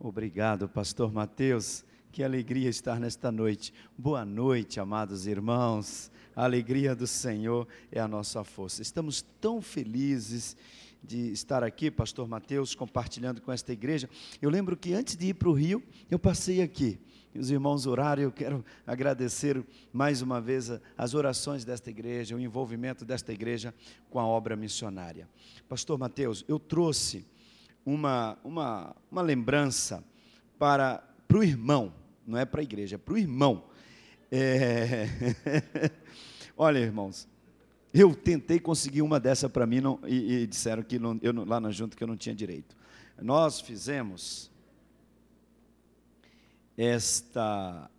Obrigado, pastor Mateus. Que alegria estar nesta noite. Boa noite, amados irmãos. A alegria do Senhor é a nossa força. Estamos tão felizes de estar aqui, pastor Mateus, compartilhando com esta igreja. Eu lembro que antes de ir para o Rio, eu passei aqui. Os irmãos oraram, eu quero agradecer mais uma vez as orações desta igreja, o envolvimento desta igreja com a obra missionária. Pastor Mateus, eu trouxe uma, uma, uma lembrança para, para o irmão, não é para a igreja, é para o irmão. É... Olha, irmãos, eu tentei conseguir uma dessa para mim não, e, e, disseram que não, eu, lá na junta que eu não tinha direito. Nós fizemos esta,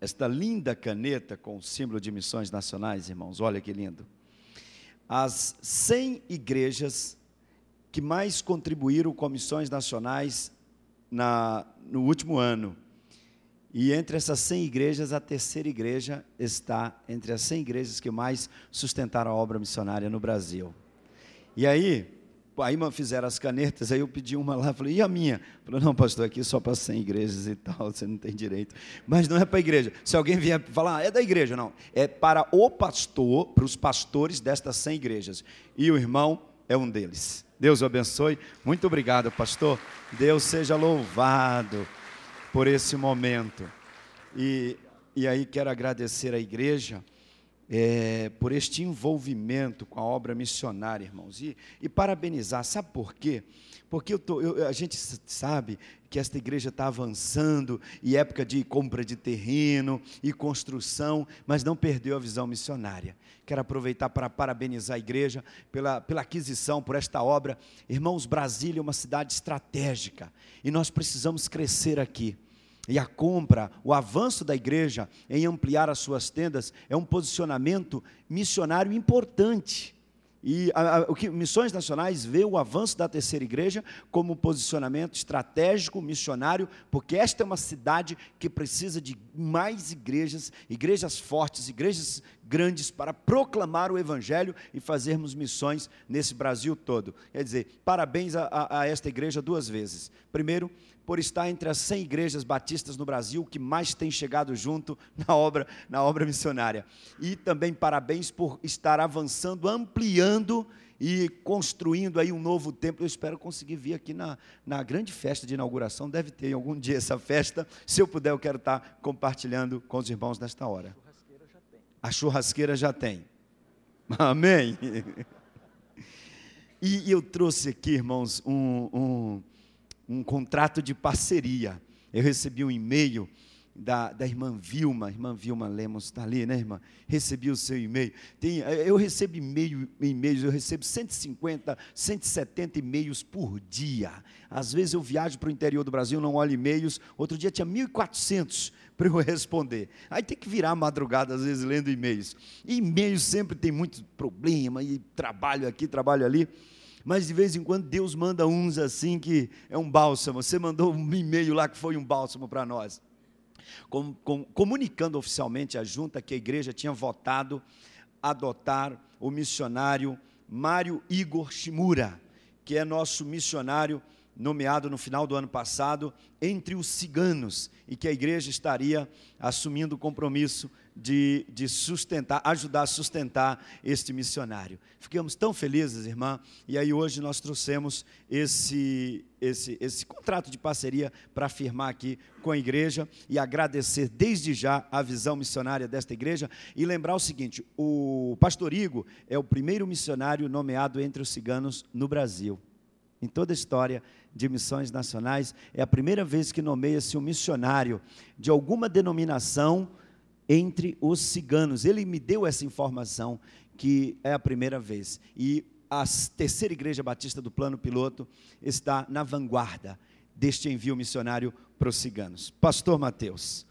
esta linda caneta com o símbolo de missões nacionais, irmãos, olha que lindo. As 100 igrejas que mais contribuíram com missões nacionais na, no último ano. E entre essas 100 igrejas, a terceira igreja está entre as 100 igrejas que mais sustentaram a obra missionária no Brasil. E aí, aí fizeram as canetas, aí eu pedi uma lá, falei, e a minha? Falou, não, pastor, aqui só para 100 igrejas e tal, você não tem direito. Mas não é para a igreja. Se alguém vier falar, ah, é da igreja, não. É para o pastor, para os pastores destas 100 igrejas. E o irmão é um deles. Deus o abençoe. Muito obrigado, pastor. Deus seja louvado por esse momento. E, e aí quero agradecer à igreja é, por este envolvimento com a obra missionária, irmãos. E, e parabenizar, sabe por quê? Porque eu tô, eu, a gente sabe que esta igreja está avançando, e época de compra de terreno e construção, mas não perdeu a visão missionária. Quero aproveitar para parabenizar a igreja pela, pela aquisição, por esta obra. Irmãos, Brasília é uma cidade estratégica, e nós precisamos crescer aqui. E a compra, o avanço da igreja em ampliar as suas tendas é um posicionamento missionário importante. E a, a, o que Missões Nacionais vê o avanço da terceira igreja como um posicionamento estratégico, missionário, porque esta é uma cidade que precisa de mais igrejas, igrejas fortes, igrejas grandes para proclamar o Evangelho e fazermos missões nesse Brasil todo. Quer dizer, parabéns a, a, a esta igreja duas vezes. Primeiro, por estar entre as 100 igrejas batistas no Brasil que mais tem chegado junto na obra, na obra missionária. E também parabéns por estar avançando, ampliando e construindo aí um novo templo. Eu espero conseguir vir aqui na, na grande festa de inauguração. Deve ter algum dia essa festa. Se eu puder, eu quero estar compartilhando com os irmãos nesta hora. A churrasqueira já tem. Amém. E eu trouxe aqui, irmãos, um, um um contrato de parceria. Eu recebi um e-mail da, da irmã Vilma, irmã Vilma Lemos está ali, né, irmã? Recebi o seu e-mail. Tem, eu recebo e-mail, e-mails, eu recebo 150, 170 e-mails por dia. Às vezes eu viajo para o interior do Brasil, não olho e-mails. Outro dia tinha 1.400 para eu responder. Aí tem que virar madrugada, às vezes, lendo e-mails. E e-mails sempre tem muito problema, e trabalho aqui, trabalho ali mas de vez em quando Deus manda uns assim que é um bálsamo. Você mandou um e-mail lá que foi um bálsamo para nós. Com, com, comunicando oficialmente à junta que a igreja tinha votado adotar o missionário Mário Igor Shimura, que é nosso missionário nomeado no final do ano passado entre os ciganos e que a igreja estaria assumindo o compromisso de, de sustentar, ajudar a sustentar este missionário. Ficamos tão felizes, irmã, e aí hoje nós trouxemos esse, esse, esse contrato de parceria para firmar aqui com a igreja e agradecer desde já a visão missionária desta igreja e lembrar o seguinte: o pastor Igo é o primeiro missionário nomeado entre os ciganos no Brasil. Em toda a história de missões nacionais, é a primeira vez que nomeia-se um missionário de alguma denominação entre os ciganos. Ele me deu essa informação que é a primeira vez. E a terceira igreja batista do plano piloto está na vanguarda deste envio missionário para os ciganos. Pastor Mateus.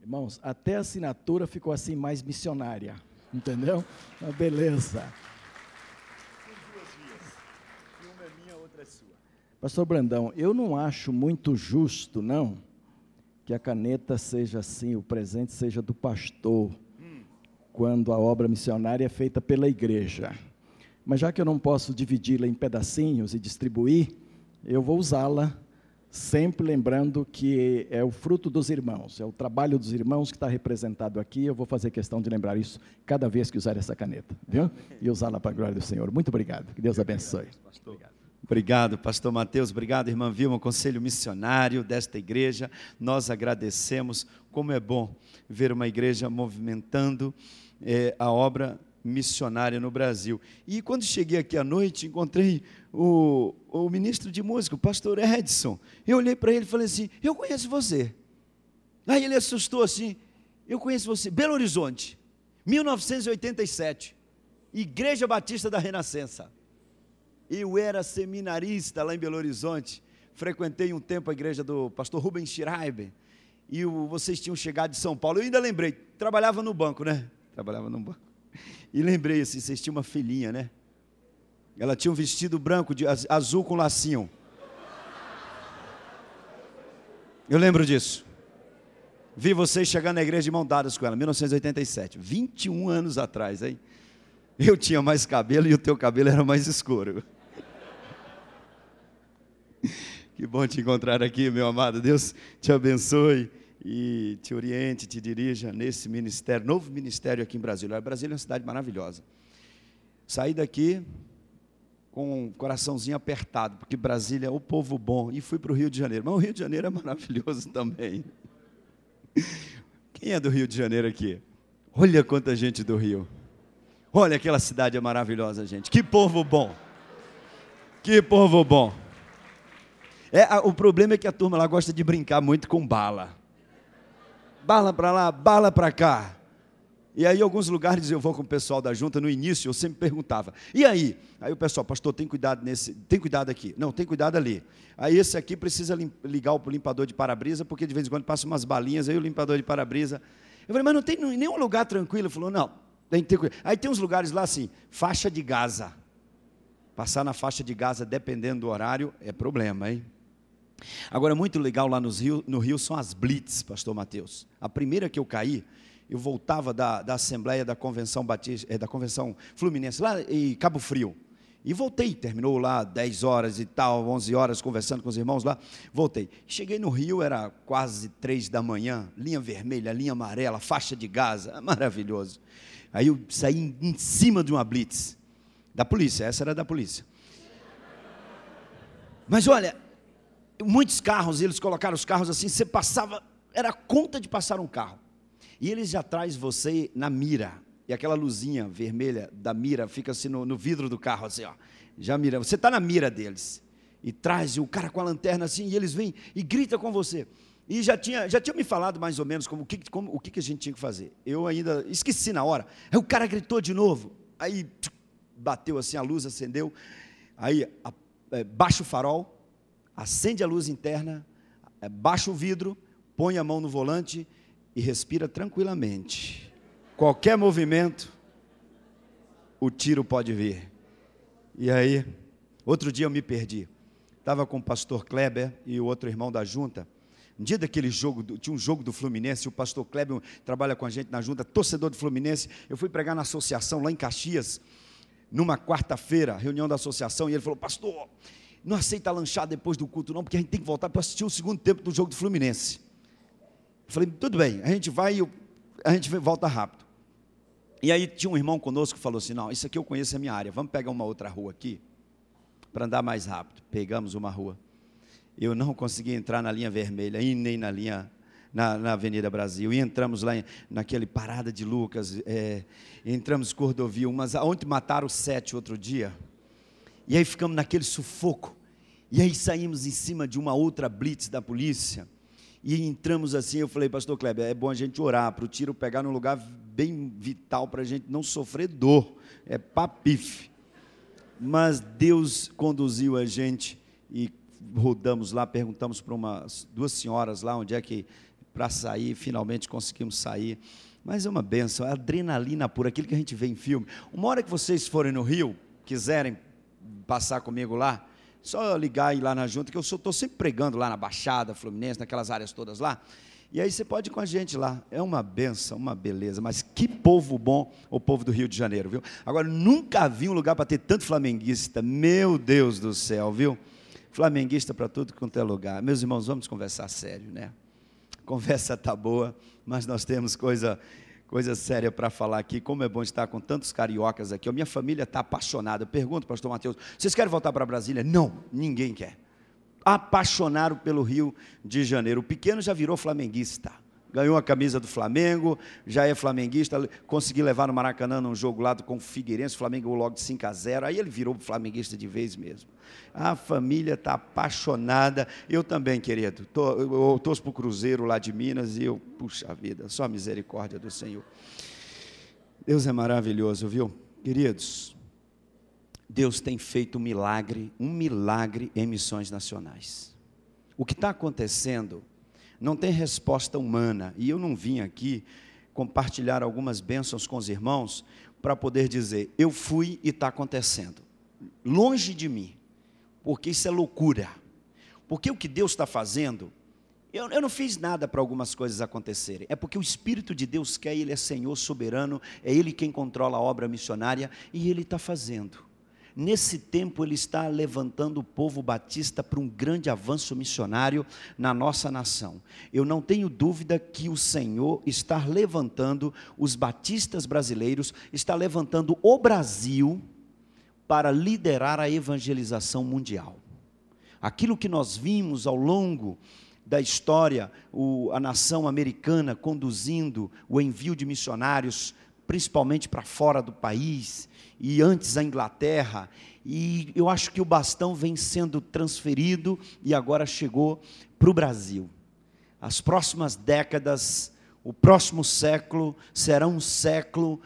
Irmãos, até a assinatura ficou assim mais missionária, entendeu? Uma beleza. Pastor Brandão, eu não acho muito justo, não, que a caneta seja assim, o presente seja do pastor, quando a obra missionária é feita pela igreja. Mas já que eu não posso dividi-la em pedacinhos e distribuir, eu vou usá-la sempre lembrando que é o fruto dos irmãos, é o trabalho dos irmãos que está representado aqui. Eu vou fazer questão de lembrar isso cada vez que usar essa caneta, viu? E usá-la para a glória do Senhor. Muito obrigado. Que Deus abençoe. Obrigado. Obrigado, pastor Mateus. Obrigado, irmã Vilma, conselho missionário desta igreja. Nós agradecemos. Como é bom ver uma igreja movimentando é, a obra missionária no Brasil. E quando cheguei aqui à noite, encontrei o, o ministro de música, o pastor Edson. Eu olhei para ele e falei assim: Eu conheço você. Aí ele assustou assim: Eu conheço você. Belo Horizonte, 1987, Igreja Batista da Renascença. Eu era seminarista lá em Belo Horizonte. Frequentei um tempo a igreja do pastor Rubens Schreiber. E o, vocês tinham chegado de São Paulo. Eu ainda lembrei, trabalhava no banco, né? Trabalhava no banco. E lembrei assim, vocês tinham uma filhinha, né? Ela tinha um vestido branco, de azul com lacinho. Eu lembro disso. Vi vocês chegando na igreja de mão dadas com ela, 1987, 21 anos atrás, hein? Eu tinha mais cabelo e o teu cabelo era mais escuro. Que bom te encontrar aqui, meu amado. Deus te abençoe e te oriente, te dirija nesse ministério, novo ministério aqui em Brasília. Brasília é uma cidade maravilhosa. Saí daqui com um coraçãozinho apertado, porque Brasília é o povo bom, e fui para o Rio de Janeiro. Mas o Rio de Janeiro é maravilhoso também. Quem é do Rio de Janeiro aqui? Olha quanta gente do Rio. Olha aquela cidade é maravilhosa, gente. Que povo bom. Que povo bom. É, o problema é que a turma lá gosta de brincar muito com bala bala para lá, bala para cá. E aí, em alguns lugares eu vou com o pessoal da junta, no início eu sempre perguntava, e aí? Aí o pessoal, pastor, tem cuidado nesse, tem cuidado aqui. Não, tem cuidado ali. Aí esse aqui precisa ligar o limpador de para-brisa, porque de vez em quando passa umas balinhas, aí o limpador de para-brisa. Eu falei, mas não tem nenhum lugar tranquilo? Ele falou, não, tem que ter cuidado. Aí tem uns lugares lá assim, faixa de Gaza. Passar na faixa de Gaza, dependendo do horário, é problema, hein? Agora, muito legal lá nos Rio, no Rio são as blitz, pastor Mateus. A primeira que eu caí, eu voltava da, da Assembleia da Convenção Batista, é, da Convenção Fluminense, lá em Cabo Frio. E voltei, terminou lá 10 horas e tal, 11 horas conversando com os irmãos lá. Voltei. Cheguei no Rio, era quase 3 da manhã, linha vermelha, linha amarela, faixa de Gaza, maravilhoso. Aí eu saí em cima de uma blitz da polícia, essa era da polícia. Mas olha, muitos carros, eles colocaram os carros assim, você passava, era conta de passar um carro. E eles já traz você na mira. E aquela luzinha vermelha da mira fica assim no, no vidro do carro, assim, ó. Já mira, você está na mira deles. E traz o cara com a lanterna assim, e eles vêm e grita com você. E já tinha, já tinha me falado mais ou menos como, como, como o que, que a gente tinha que fazer. Eu ainda esqueci na hora. Aí o cara gritou de novo. Aí bateu assim, a luz acendeu. Aí é, baixa o farol acende a luz interna, é, baixa o vidro, põe a mão no volante e respira tranquilamente. Qualquer movimento, o tiro pode vir. E aí, outro dia eu me perdi. Estava com o pastor Kleber e o outro irmão da junta. Um dia daquele jogo, tinha um jogo do Fluminense, o pastor Kleber trabalha com a gente na junta, torcedor do Fluminense. Eu fui pregar na associação lá em Caxias, numa quarta-feira, reunião da associação, e ele falou: Pastor, não aceita lanchar depois do culto, não, porque a gente tem que voltar para assistir o segundo tempo do jogo do Fluminense. Eu falei, tudo bem, a gente vai e a gente volta rápido. E aí tinha um irmão conosco que falou assim: não, isso aqui eu conheço a minha área, vamos pegar uma outra rua aqui, para andar mais rápido. Pegamos uma rua. Eu não consegui entrar na linha vermelha e nem na linha na, na, Avenida Brasil. E entramos lá em, naquele Parada de Lucas, é, entramos Cordovil, mas onde mataram sete outro dia. E aí ficamos naquele sufoco. E aí saímos em cima de uma outra blitz da polícia. E entramos assim, eu falei, pastor Kleber, é bom a gente orar para o tiro pegar num lugar bem vital para a gente não sofrer dor. É papife. Mas Deus conduziu a gente e rodamos lá, perguntamos para umas duas senhoras lá onde é que para sair, finalmente conseguimos sair. Mas é uma benção, é adrenalina pura, aquilo que a gente vê em filme. Uma hora que vocês forem no Rio, quiserem passar comigo lá, só ligar e ir lá na junta, que eu estou sempre pregando lá na Baixada, Fluminense, naquelas áreas todas lá. E aí você pode ir com a gente lá. É uma benção, uma beleza. Mas que povo bom o povo do Rio de Janeiro, viu? Agora, nunca vi um lugar para ter tanto flamenguista. Meu Deus do céu, viu? Flamenguista para tudo quanto é lugar. Meus irmãos, vamos conversar sério, né? Conversa tá boa, mas nós temos coisa coisa séria para falar aqui. Como é bom estar com tantos cariocas aqui. A minha família está apaixonada. Eu pergunto, pastor Mateus, vocês querem voltar para Brasília? Não, ninguém quer apaixonaram pelo Rio de Janeiro. O pequeno já virou flamenguista. Ganhou a camisa do Flamengo, já é flamenguista, consegui levar no Maracanã num jogo lá com o Figueirense, o Flamengo logo de 5 a 0, aí ele virou flamenguista de vez mesmo. A família está apaixonada, eu também, querido, tô, eu torço para o Cruzeiro lá de Minas e eu, puxa vida, só a misericórdia do Senhor. Deus é maravilhoso, viu? Queridos, Deus tem feito um milagre, um milagre em missões nacionais. O que está acontecendo não tem resposta humana, e eu não vim aqui compartilhar algumas bênçãos com os irmãos para poder dizer, eu fui e está acontecendo. Longe de mim, porque isso é loucura. Porque o que Deus está fazendo, eu, eu, não fiz nada para algumas coisas acontecerem. É porque o Espírito de Deus quer, Ele é Senhor soberano, é Ele quem controla a obra missionária e Ele está fazendo. Nesse tempo, ele está levantando o povo batista para um grande avanço missionário na nossa nação. Eu não tenho dúvida que o Senhor está levantando os batistas brasileiros, está levantando o Brasil para liderar a evangelização mundial. Aquilo que nós vimos ao longo da história, o, a nação americana conduzindo o envio de missionários, principalmente para fora do país, e antes a Inglaterra, e eu acho que o bastão vem sendo transferido e agora chegou para o Brasil. As próximas décadas, o próximo século será um século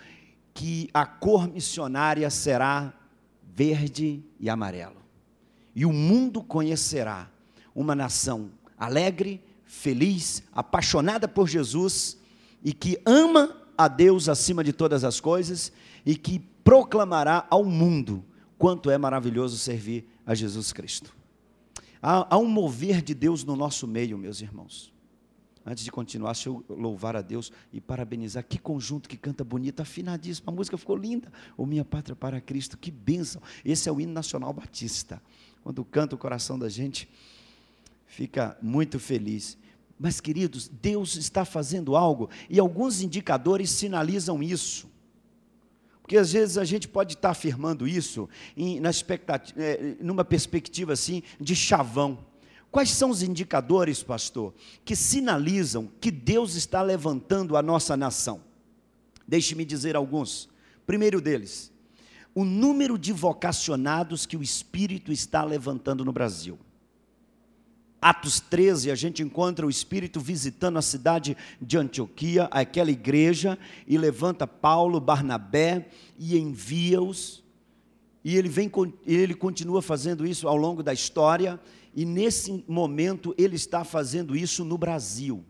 que a cor missionária será verde e amarelo. E o mundo conhecerá uma nação alegre, feliz, apaixonada por Jesus e que ama a Deus acima de todas as coisas e que proclamará ao mundo quanto é maravilhoso servir a Jesus Cristo. Há, há, um mover de Deus no nosso meio, meus irmãos. Antes de continuar, deixa eu louvar a Deus e parabenizar. Que conjunto que canta bonito, afinadíssimo. A música ficou linda. O Minha Pátria para Cristo, que bênção. Esse é o hino nacional batista. Quando canta o coração da gente, fica muito feliz. Mas, queridos, Deus está fazendo algo e alguns indicadores sinalizam isso. Porque às vezes a gente pode estar afirmando isso em, na expectativa, é, numa perspectiva assim de chavão. Quais são os indicadores, pastor, que sinalizam que Deus está levantando a nossa nação? Deixe-me dizer alguns. Primeiro deles, o número de vocacionados que o Espírito está levantando no Brasil. Atos 13, a gente encontra o Espírito visitando a cidade de Antioquia, aquela igreja, e levanta Paulo, Barnabé e envia-os. E ele, vem, ele continua fazendo isso ao longo da história, e nesse momento ele está fazendo isso no Brasil.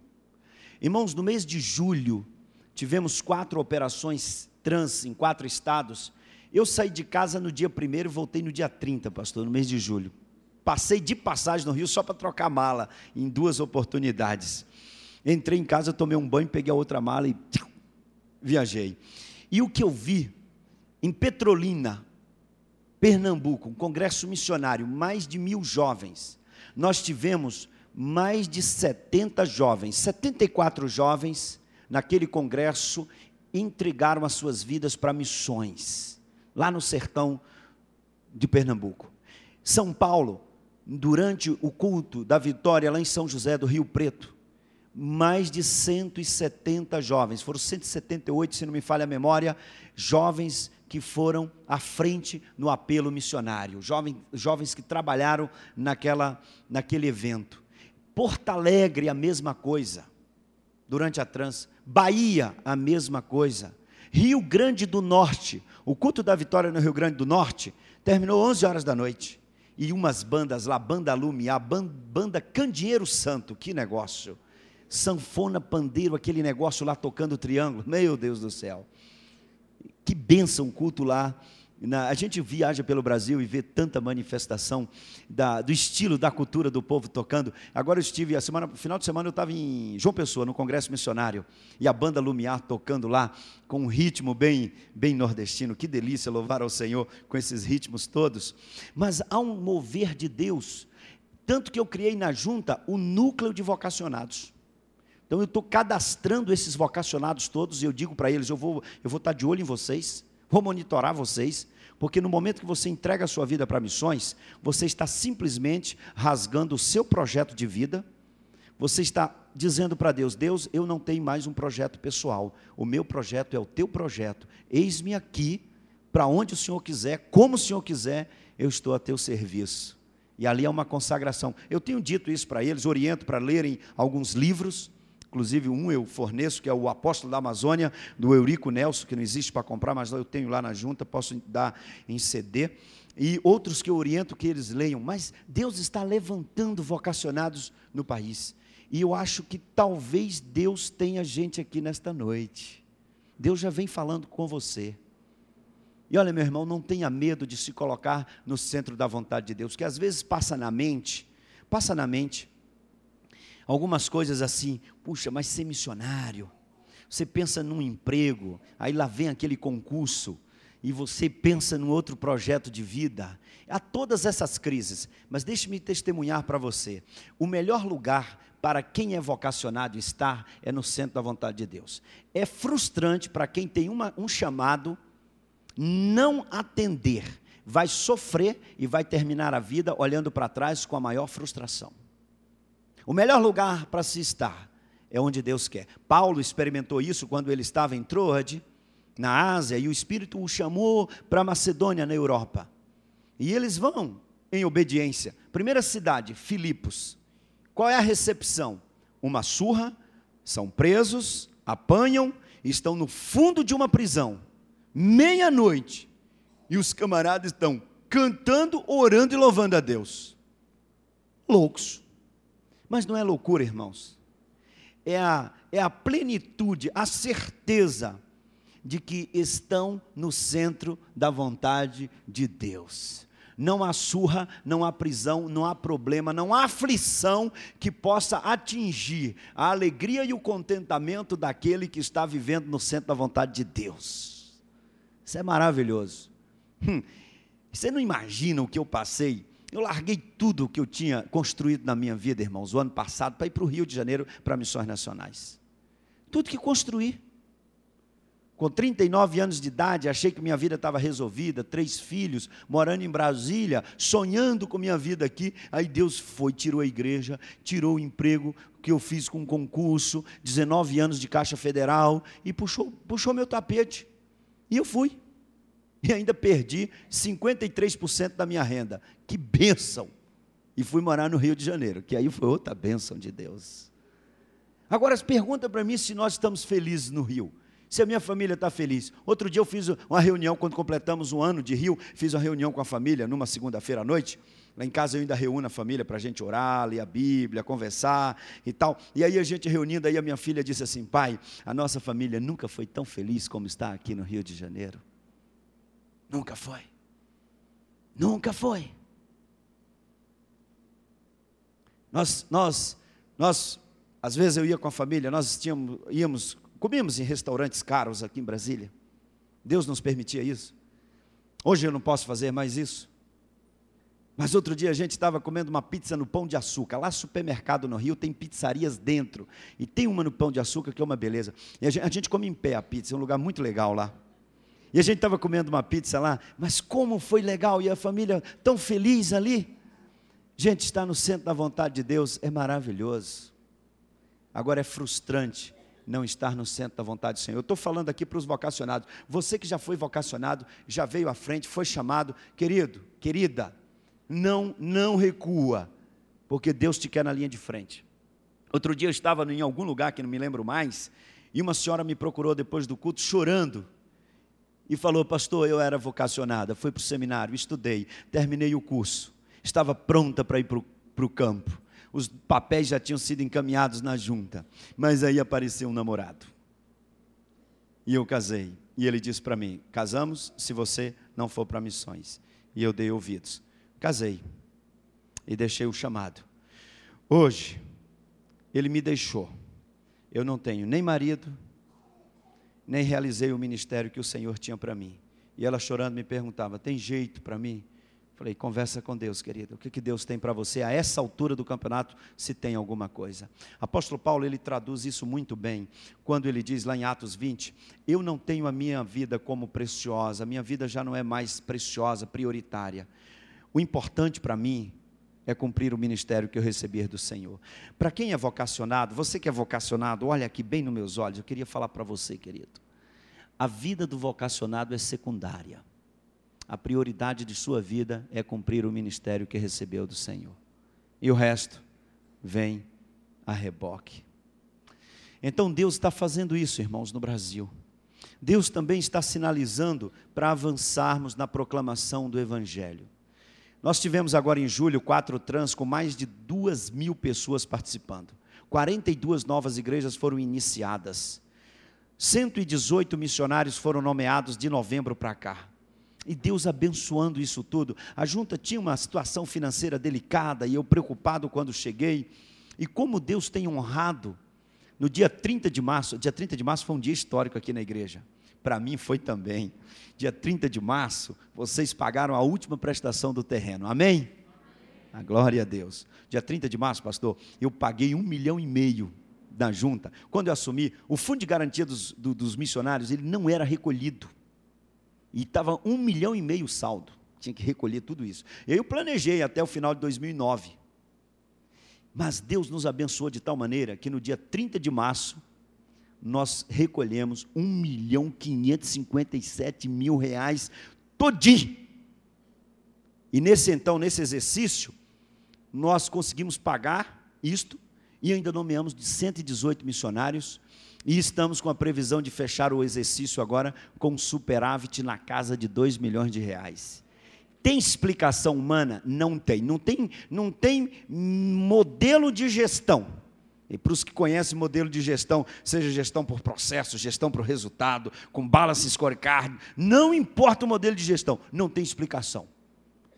Irmãos, no mês de julho, tivemos quatro operações trans em quatro estados. Eu saí de casa no dia 1 e voltei no dia 30, pastor, no mês de julho. Passei de passagem no Rio só para trocar mala em duas oportunidades. Entrei em casa, tomei um banho, peguei a outra mala e viajei. E o que eu vi em Petrolina, Pernambuco, um congresso missionário, mais de mil jovens. Nós tivemos mais de 70 jovens, 74 jovens naquele congresso entregaram as suas vidas para missões, lá no sertão de Pernambuco. São Paulo, durante o culto da vitória lá em São José do Rio Preto, mais de 170 jovens, foram 178, se não me falha a memória, jovens que foram à frente no apelo missionário, jovens, jovens que trabalharam naquela, naquele evento. Porto Alegre, a mesma coisa, durante a trans. Bahia, a mesma coisa. Rio Grande do Norte, o culto da vitória no Rio Grande do Norte terminou 11 horas da noite e umas bandas lá, Banda Lumiar, Banda Candeeiro Santo, que negócio. Sanfona, pandeiro, aquele negócio lá tocando triângulo, meu Deus do céu. Que bênção o culto lá Na, a gente viaja pelo Brasil e vê tanta manifestação da, do estilo, da cultura do povo tocando. Agora eu estive, a semana, final de semana eu estava em João Pessoa, no Congresso Missionário, e a banda Lumiar tocando lá, com um ritmo bem, bem nordestino. Que delícia louvar ao Senhor com esses ritmos todos. Mas há um mover de Deus, tanto que eu criei na junta o núcleo de vocacionados. Então eu estou cadastrando esses vocacionados todos e eu digo para eles: eu vou, eu vou estar de olho em vocês Vou monitorar vocês, porque no momento que você entrega a sua vida para missões, você está simplesmente rasgando o seu projeto de vida, você está dizendo para Deus: Deus, eu não tenho mais um projeto pessoal, o meu projeto é o teu projeto, eis-me aqui, para onde o Senhor quiser, como o Senhor quiser, eu estou a teu serviço. E ali é uma consagração. Eu tenho dito isso para eles, oriento para lerem alguns livros, Inclusive, um eu forneço, que é o Apóstolo da Amazônia, do Eurico Nelson, que não existe para comprar, mas eu tenho lá na junta, posso dar em CD. E outros que eu oriento que eles leiam. Mas Deus está levantando vocacionados no país. E eu acho que talvez Deus tenha gente aqui nesta noite. Deus já vem falando com você. E olha, meu irmão, não tenha medo de se colocar no centro da vontade de Deus, que às vezes passa na mente, passa na mente algumas coisas assim, puxa, mas ser missionário, você pensa num emprego, aí lá vem aquele concurso, e você pensa num outro projeto de vida. Há todas essas crises, mas deixe-me testemunhar para você: o melhor lugar para quem é vocacionado estar é no centro da vontade de Deus. É frustrante para quem tem uma, um chamado não atender, vai sofrer e vai terminar a vida olhando para trás com a maior frustração. O melhor lugar para se estar é onde Deus quer. Paulo experimentou isso quando ele estava em Troade, na Ásia, e o Espírito o chamou para Macedônia, na Europa. E eles vão em obediência. Primeira cidade, Filipos. Qual é a recepção? Uma surra, são presos, apanham, estão no fundo de uma prisão, meia-noite, e os camaradas estão cantando, orando e louvando a Deus. Loucos. Mas não é loucura, irmãos. É a, é a plenitude, a certeza de que estão no centro da vontade de Deus. Não há surra, não há prisão, não há problema, não há aflição que possa atingir a alegria e o contentamento daquele que está vivendo no centro da vontade de Deus. Isso é maravilhoso. Hum, você não imagina o que eu passei eu larguei tudo que eu tinha construído na minha vida, irmãos, o ano passado, para ir para o Rio de Janeiro para missões nacionais. Tudo que construí. Com 39 anos de idade, achei que minha vida estava resolvida, três filhos, morando em Brasília, sonhando com minha vida aqui. Aí Deus foi, tirou a igreja, tirou o emprego que eu fiz com um concurso, 19 anos de Caixa Federal, e puxou, puxou meu tapete. E eu fui e ainda perdi 53% da minha renda. Que bênção! E fui morar no Rio de Janeiro, que aí foi outra bênção de Deus. Agora, pergunta para mim se nós estamos felizes no Rio. Se a minha família está feliz. Outro dia eu fiz uma reunião, quando completamos um ano de Rio, fiz uma reunião com a família numa segunda-feira à noite. Lá em casa eu ainda reúno a família para a gente orar, ler a Bíblia, conversar e tal. E aí a gente reunindo, aí a minha filha disse assim: pai, a nossa família nunca foi tão feliz como está aqui no Rio de Janeiro. Nunca foi. Nunca foi. Nós, nós, nós, às vezes eu ia com a família, nós tínhamos, íamos, comíamos em restaurantes caros aqui em Brasília. Deus nos permitia isso. Hoje eu não posso fazer mais isso. Mas outro dia a gente estava comendo uma pizza no Pão de Açúcar. Lá supermercado no Rio tem pizzarias dentro. E tem uma no Pão de Açúcar que é uma beleza. E a gente, a gente come em pé a pizza, é um lugar muito legal lá. E a gente estava comendo uma pizza lá, mas como foi legal, e a família tão feliz ali. Gente, estar no centro da vontade de Deus é maravilhoso. Agora é frustrante não estar no centro da vontade do Senhor. Eu estou falando aqui para os vocacionados. Você que já foi vocacionado, já veio à frente, foi chamado, querido, querida, não, não recua, porque Deus te quer na linha de frente. Outro dia eu estava em algum lugar que não me lembro mais, e uma senhora me procurou depois do culto chorando e falou: Pastor, eu era vocacionada, fui para o seminário, estudei, terminei o curso, estava pronta para ir para o campo. Os papéis já tinham sido encaminhados na junta, mas aí apareceu um namorado. E eu casei. E ele disse para mim: Casamos se você não for para missões. E eu dei ouvidos. Casei e deixei o chamado. Hoje, ele me deixou. Eu não tenho nem marido, nem realizei o ministério que o Senhor tinha para mim. E ela chorando me perguntava: tem jeito para mim? Falei, conversa com Deus, querida. O que, que Deus tem para você a essa altura do campeonato, se tem alguma coisa. Apóstolo Paulo, ele traduz isso muito bem, quando ele diz lá em Atos 20: Eu não tenho a minha vida como preciosa, a minha vida já não é mais preciosa, prioritária. O importante para mim é cumprir o ministério que eu recebi do Senhor. Para quem é vocacionado, você que é vocacionado, olha aqui bem nos meus olhos, eu queria falar para você, querido. A vida do vocacionado é secundária a prioridade de sua vida é cumprir o ministério que recebeu do Senhor. E o resto vem a reboque. Então Deus está fazendo isso, irmãos, no Brasil. Deus também está sinalizando para avançarmos na proclamação do Evangelho. Nós tivemos agora em julho quatro trans com mais de duas mil pessoas participando. 42 novas igrejas foram iniciadas. 118 missionários foram nomeados de novembro para cá. E Deus abençoando isso tudo. A junta tinha uma situação financeira delicada e eu preocupado quando cheguei. E como Deus tem honrado, no dia 30 de março, dia 30 de março foi um dia histórico aqui na igreja. Para mim foi também. Dia 30 de março, vocês pagaram a última prestação do terreno. Amém? A glória a Deus. Dia 30 de março, pastor, eu paguei um milhão e meio da junta. Quando eu assumi, o fundo de garantia dos, do, dos missionários, ele não era recolhido. E estava um milhão e meio saldo. Tinha que recolher tudo isso. Eu planejei até o final de 2009. Mas Deus nos abençoou de tal maneira que no dia 30 de março, nós recolhemos 1 milhão 557 mil reais todinho. E nesse então, nesse exercício, nós conseguimos pagar isto e ainda nomeamos de 118 missionários e estamos com a previsão de fechar o exercício agora com superávit na casa de 2 milhões de reais. Tem explicação humana? Não tem. Não tem, não tem modelo de gestão. E para os que conhecem modelo de gestão, seja gestão por processo, gestão por resultado, com balance scorecard, não importa o modelo de gestão, não tem explicação.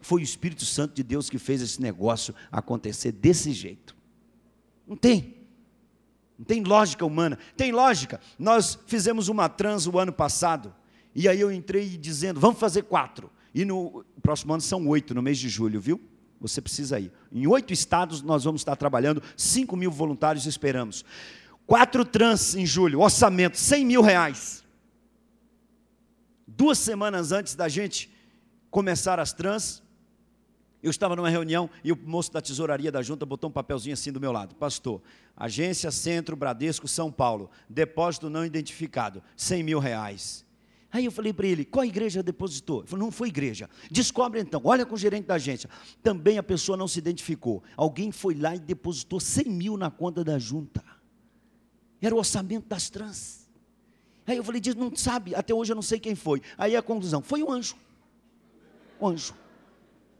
Foi o Espírito Santo de Deus que fez esse negócio acontecer desse jeito. Não tem. Não tem lógica humana. Tem lógica. Nós fizemos uma trans o ano passado. E aí eu entrei dizendo, vamos fazer quatro. E no próximo ano são oito, no mês de julho, viu? Você precisa ir. Em oito estados nós vamos estar trabalhando, cinco mil voluntários esperamos. Quatro trans em julho, orçamento, cem mil reais. Duas semanas antes da gente começar as trans, eu estava numa reunião e o moço da tesouraria da junta botou um papelzinho assim do meu lado. Pastor, agência Centro Bradesco São Paulo, depósito não identificado, 100 mil reais. Aí eu falei para ele, qual igreja depositou? Ele falou, não foi igreja. Descobre então, olha com o gerente da agência. Também a pessoa não se identificou. Alguém foi lá e depositou 100 mil na conta da junta. Era o orçamento das trans. Aí eu falei, diz, não sabe, até hoje eu não sei quem foi. Aí a conclusão, foi o anjo. O anjo.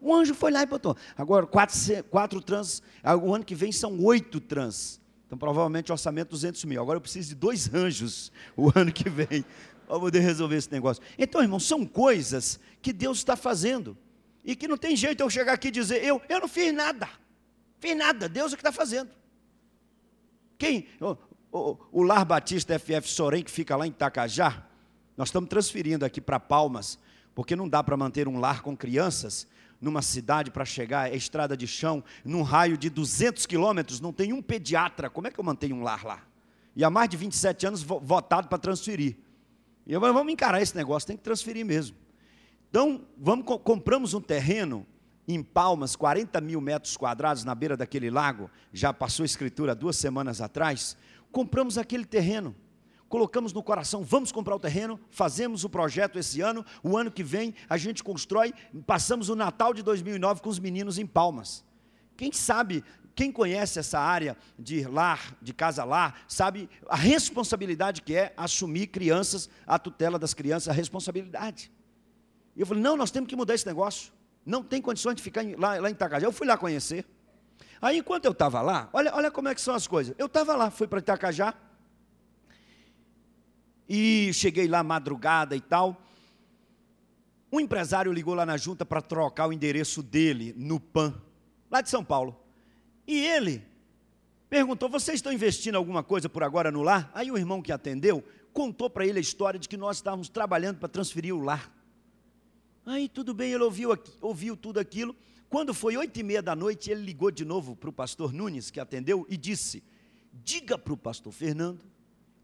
Um anjo foi lá e botou. Agora, quatro, quatro trans, ah, o ano que vem são oito trans. Então, provavelmente, orçamento 200 mil. Agora eu preciso de dois anjos o ano que vem para poder resolver esse negócio. Então, irmão, são coisas que Deus está fazendo. E que não tem jeito eu chegar aqui e dizer, eu, eu não fiz nada. Fiz nada, Deus é que está fazendo. Quem? O, o, o Lar Batista FF Sorém, que fica lá em Itacajá, nós estamos transferindo aqui para Palmas, porque não dá para manter um lar com crianças numa cidade para chegar, é estrada de chão, num raio de 200 quilômetros, não tem um pediatra, como é que eu mantenho um lar lá? E há mais de 27 anos votado para transferir. E eu, vamos encarar esse negócio, tem que transferir mesmo. Então, vamos, compramos um terreno em Palmas, 40 mil metros quadrados na beira daquele lago, já passou a escritura duas semanas atrás, compramos aquele terreno colocamos no coração, vamos comprar o terreno, fazemos o projeto esse ano, o ano que vem a gente constrói, passamos o Natal de 2009 com os meninos em Palmas. Quem sabe, quem conhece essa área de lar, de casa lar, sabe a responsabilidade que é assumir crianças, a tutela das crianças, a responsabilidade. E eu falei, não, nós temos que mudar esse negócio. Não tem condições de ficar lá, lá em Itacajá. Eu fui lá conhecer. Aí, enquanto eu estava lá, olha, olha como é que são as coisas. Eu estava lá, fui para Itacajá, e cheguei lá madrugada e tal. Um empresário ligou lá na junta para trocar o endereço dele no PAN, lá de São Paulo. E ele perguntou: Vocês estão investindo alguma coisa por agora no lar? Aí o irmão que atendeu contou para ele a história de que nós estávamos trabalhando para transferir o lar. Aí tudo bem, ele ouviu, ouviu tudo aquilo. Quando foi oito e meia da noite, ele ligou de novo para o pastor Nunes, que atendeu, e disse: Diga para o pastor Fernando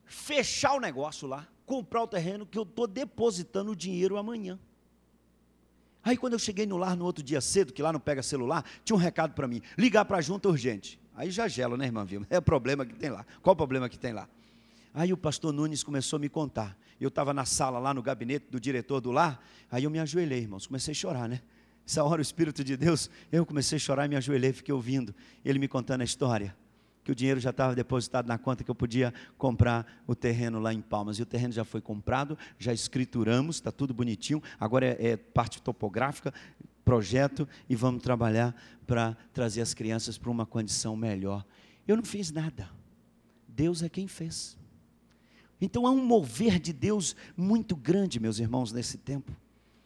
fechar o negócio lá, comprar o terreno, que eu estou depositando o dinheiro amanhã. Aí quando eu cheguei no lar no outro dia cedo, que lá não pega celular, tinha um recado para mim, ligar para a junta urgente. Aí já gela, né, irmã Vilma? É o problema que tem lá. Qual o problema que tem lá? Aí o pastor Nunes começou a me contar. Eu estava na sala lá no gabinete do diretor do lar, aí eu me ajoelhei, irmãos, comecei a chorar, né? Essa hora o Espírito de Deus, eu comecei a chorar e me ajoelhei, fiquei ouvindo ele me contando a história que o dinheiro já estava depositado na conta que eu podia comprar o terreno lá em Palmas. E o terreno já foi comprado, já escrituramos, está tudo bonitinho. Agora é, é parte topográfica, projeto e vamos trabalhar para trazer as crianças para uma condição melhor. Eu não fiz nada. Deus é quem fez. Então há um mover de Deus muito grande, meus irmãos, nesse tempo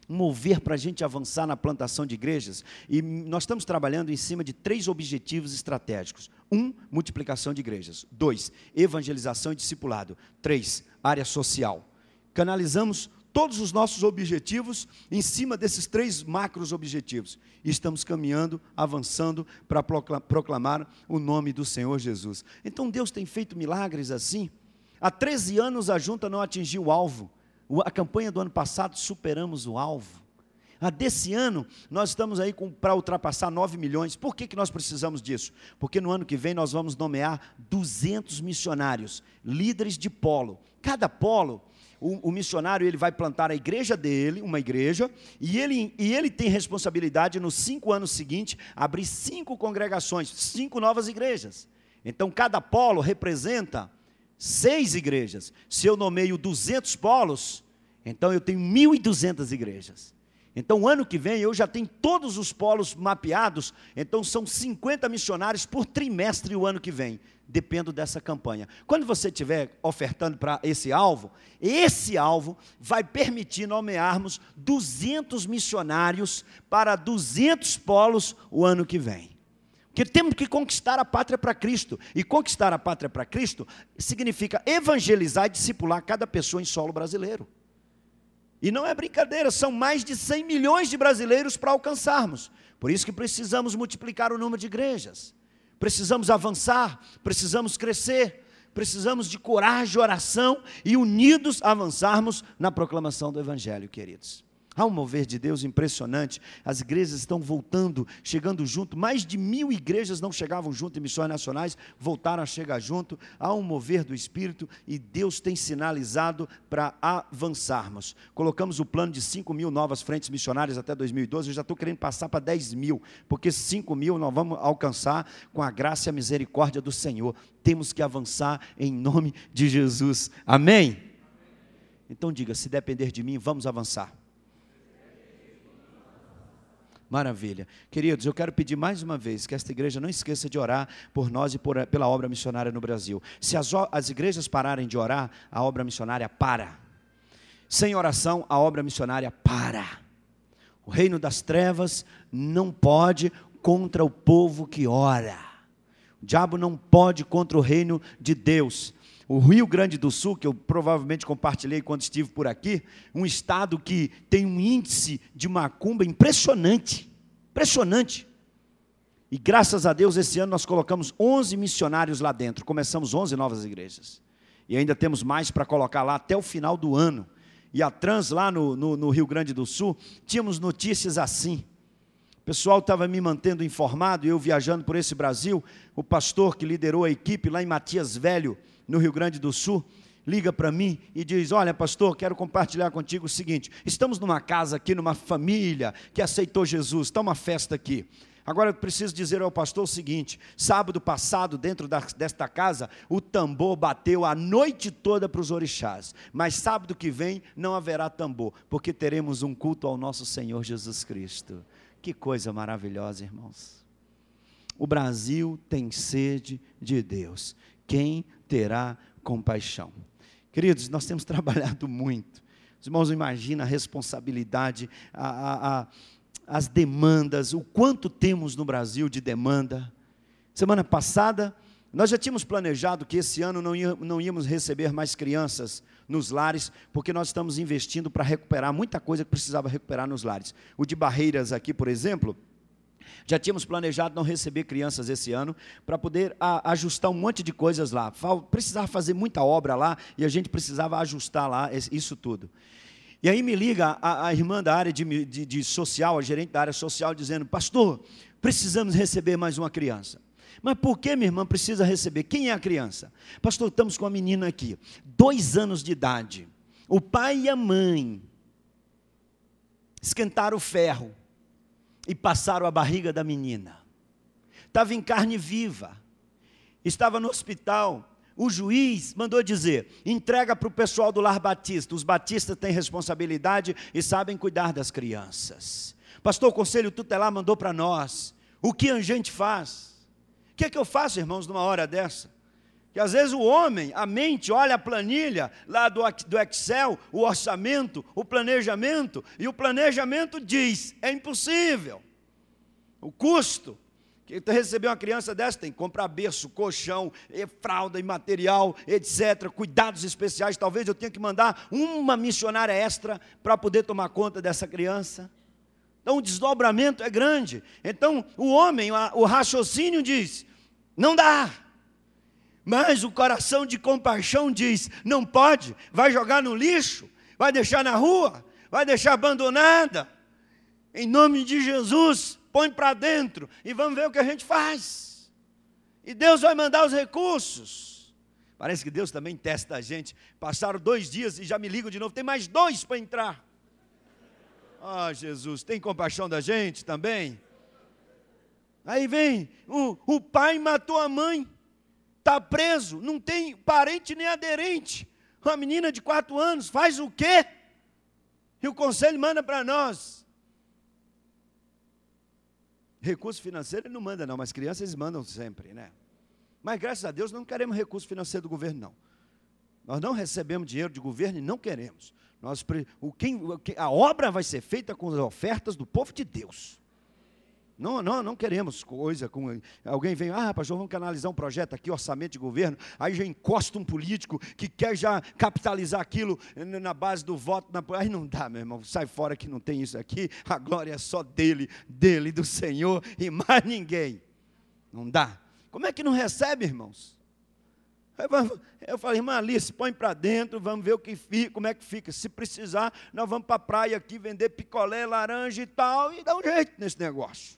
mover para a gente avançar na plantação de igrejas. E nós estamos trabalhando em cima de três objetivos estratégicos: um, multiplicação de igrejas; dois, evangelização e discipulado; três, área social. Canalizamos todos os nossos objetivos em cima desses três macros objetivos. E estamos caminhando, avançando para proclamar o nome do Senhor Jesus. Então Deus tem feito milagres assim. Há 13 anos a junta não atingiu o alvo. A campanha do ano passado superamos o alvo. A desse ano, nós estamos aí para ultrapassar 9 milhões. Por que, que nós precisamos disso? Porque no ano que vem nós vamos nomear 200 missionários, líderes de polo. Cada polo, o, o, missionário ele vai plantar a igreja dele, uma igreja, e ele, e ele tem responsabilidade nos cinco anos seguintes abrir cinco congregações, cinco novas igrejas. Então cada polo representa seis igrejas. Se eu nomeio 200 polos, então eu tenho 1.200 igrejas. Então, ano que vem eu já tenho todos os polos mapeados, então são 50 missionários por trimestre o ano que vem. Dependo dessa campanha. Quando você estiver ofertando para esse alvo, esse alvo vai permitir nomearmos 200 missionários para 200 polos o ano que vem que temos que conquistar a pátria para Cristo. E conquistar a pátria para Cristo significa evangelizar e discipular cada pessoa em solo brasileiro. E não é brincadeira, são mais de 100 milhões de brasileiros para alcançarmos. Por isso que precisamos multiplicar o número de igrejas. Precisamos avançar, precisamos crescer, precisamos de coragem, oração e unidos avançarmos na proclamação do evangelho, queridos. Há um mover de Deus impressionante. As igrejas estão voltando, chegando junto. Mais de mil igrejas não chegavam junto em missões nacionais, voltaram a chegar junto. Há um mover do Espírito e Deus tem sinalizado para avançarmos. Colocamos o plano de 5 mil novas frentes missionárias até 2012. Eu já estou querendo passar para 10 mil, porque 5 mil nós vamos alcançar com a graça e a misericórdia do Senhor. Temos que avançar em nome de Jesus. Amém? Então diga: se depender de mim, vamos avançar. Maravilha. Queridos, eu quero pedir mais uma vez que esta igreja não esqueça de orar por nós e por, pela obra missionária no Brasil. Se as, as igrejas pararem de orar, a obra missionária para. Sem oração, a obra missionária para. O reino das trevas não pode contra o povo que ora. O diabo não pode contra o reino de Deus. O Rio Grande do Sul, que eu provavelmente compartilhei quando estive por aqui, um estado que tem um índice de macumba impressionante. Impressionante. E graças a Deus, esse ano nós colocamos 11 missionários lá dentro. Começamos 11 novas igrejas. E ainda temos mais para colocar lá até o final do ano. E a Trans, lá no, no, no Rio Grande do Sul, tínhamos notícias assim. O pessoal estava me mantendo informado, eu viajando por esse Brasil. O pastor que liderou a equipe lá em Matias Velho, no Rio Grande do Sul, liga para mim e diz: Olha, pastor, quero compartilhar contigo o seguinte: estamos numa casa aqui, numa família que aceitou Jesus, está uma festa aqui. Agora eu preciso dizer ao pastor o seguinte: sábado passado, dentro da, desta casa, o tambor bateu a noite toda para os orixás, mas sábado que vem não haverá tambor, porque teremos um culto ao nosso Senhor Jesus Cristo. Que coisa maravilhosa, irmãos. O Brasil tem sede de Deus. Quem terá compaixão. Queridos, nós temos trabalhado muito Os irmãos imaginam a responsabilidade, a, a, a, as demandas, o quanto temos no Brasil de demanda. Semana passada, nós já tínhamos planejado que esse ano não, ia, não íamos receber mais crianças nos lares, porque nós estamos investindo para recuperar muita coisa que precisava recuperar nos lares. O de Barreiras aqui, por exemplo, já tínhamos planejado não receber crianças esse ano para poder a, ajustar um monte de coisas lá. Precisava fazer muita obra lá e a gente precisava ajustar lá isso tudo. E aí me liga a, a irmã da área de, de, de social, a gerente da área social, dizendo: Pastor, precisamos receber mais uma criança. Mas por que minha irmã precisa receber? Quem é a criança? Pastor, estamos com a menina aqui, dois anos de idade. O pai e a mãe esquentaram o ferro e passaram a barriga da menina. Estava em carne viva, estava no hospital. O juiz mandou dizer: entrega para o pessoal do lar batista. Os batistas têm responsabilidade e sabem cuidar das crianças. Pastor, o conselho tutelar mandou para nós. O que a gente faz? que é que eu faço, irmãos, numa hora dessa? Que às vezes o homem, a mente, olha a planilha lá do, do Excel, o orçamento, o planejamento, e o planejamento diz: é impossível. O custo, que receber uma criança dessa tem que comprar berço, colchão, fralda e material, etc. Cuidados especiais. Talvez eu tenha que mandar uma missionária extra para poder tomar conta dessa criança. Então o desdobramento é grande. Então o homem, o raciocínio diz: não dá. Mas o coração de compaixão diz: não pode, vai jogar no lixo, vai deixar na rua, vai deixar abandonada. Em nome de Jesus, põe para dentro e vamos ver o que a gente faz. E Deus vai mandar os recursos. Parece que Deus também testa a gente. Passaram dois dias e já me ligam de novo. Tem mais dois para entrar. Ah, Jesus, tem compaixão da gente também? Aí vem, o, o pai matou a mãe, está preso, não tem parente nem aderente. Uma menina de quatro anos faz o quê? E o conselho manda para nós. Recurso financeiro ele não manda, não, mas crianças eles mandam sempre, né? Mas graças a Deus não queremos recurso financeiro do governo, não. Nós não recebemos dinheiro de governo e não queremos. Nós, o, quem, a obra vai ser feita com as ofertas do povo de Deus. Não, não, não queremos coisa com. Alguém vem, ah, pastor, vamos canalizar um projeto aqui, orçamento de governo, aí já encosta um político que quer já capitalizar aquilo na base do voto. Na... Aí não dá, meu irmão, sai fora que não tem isso aqui, a glória é só dele, dele, do Senhor e mais ninguém. Não dá. Como é que não recebe, irmãos? Eu falei, irmã Alice, põe para dentro, vamos ver o que fica, como é que fica. Se precisar, nós vamos para a praia aqui vender picolé, laranja e tal, e dá um jeito nesse negócio.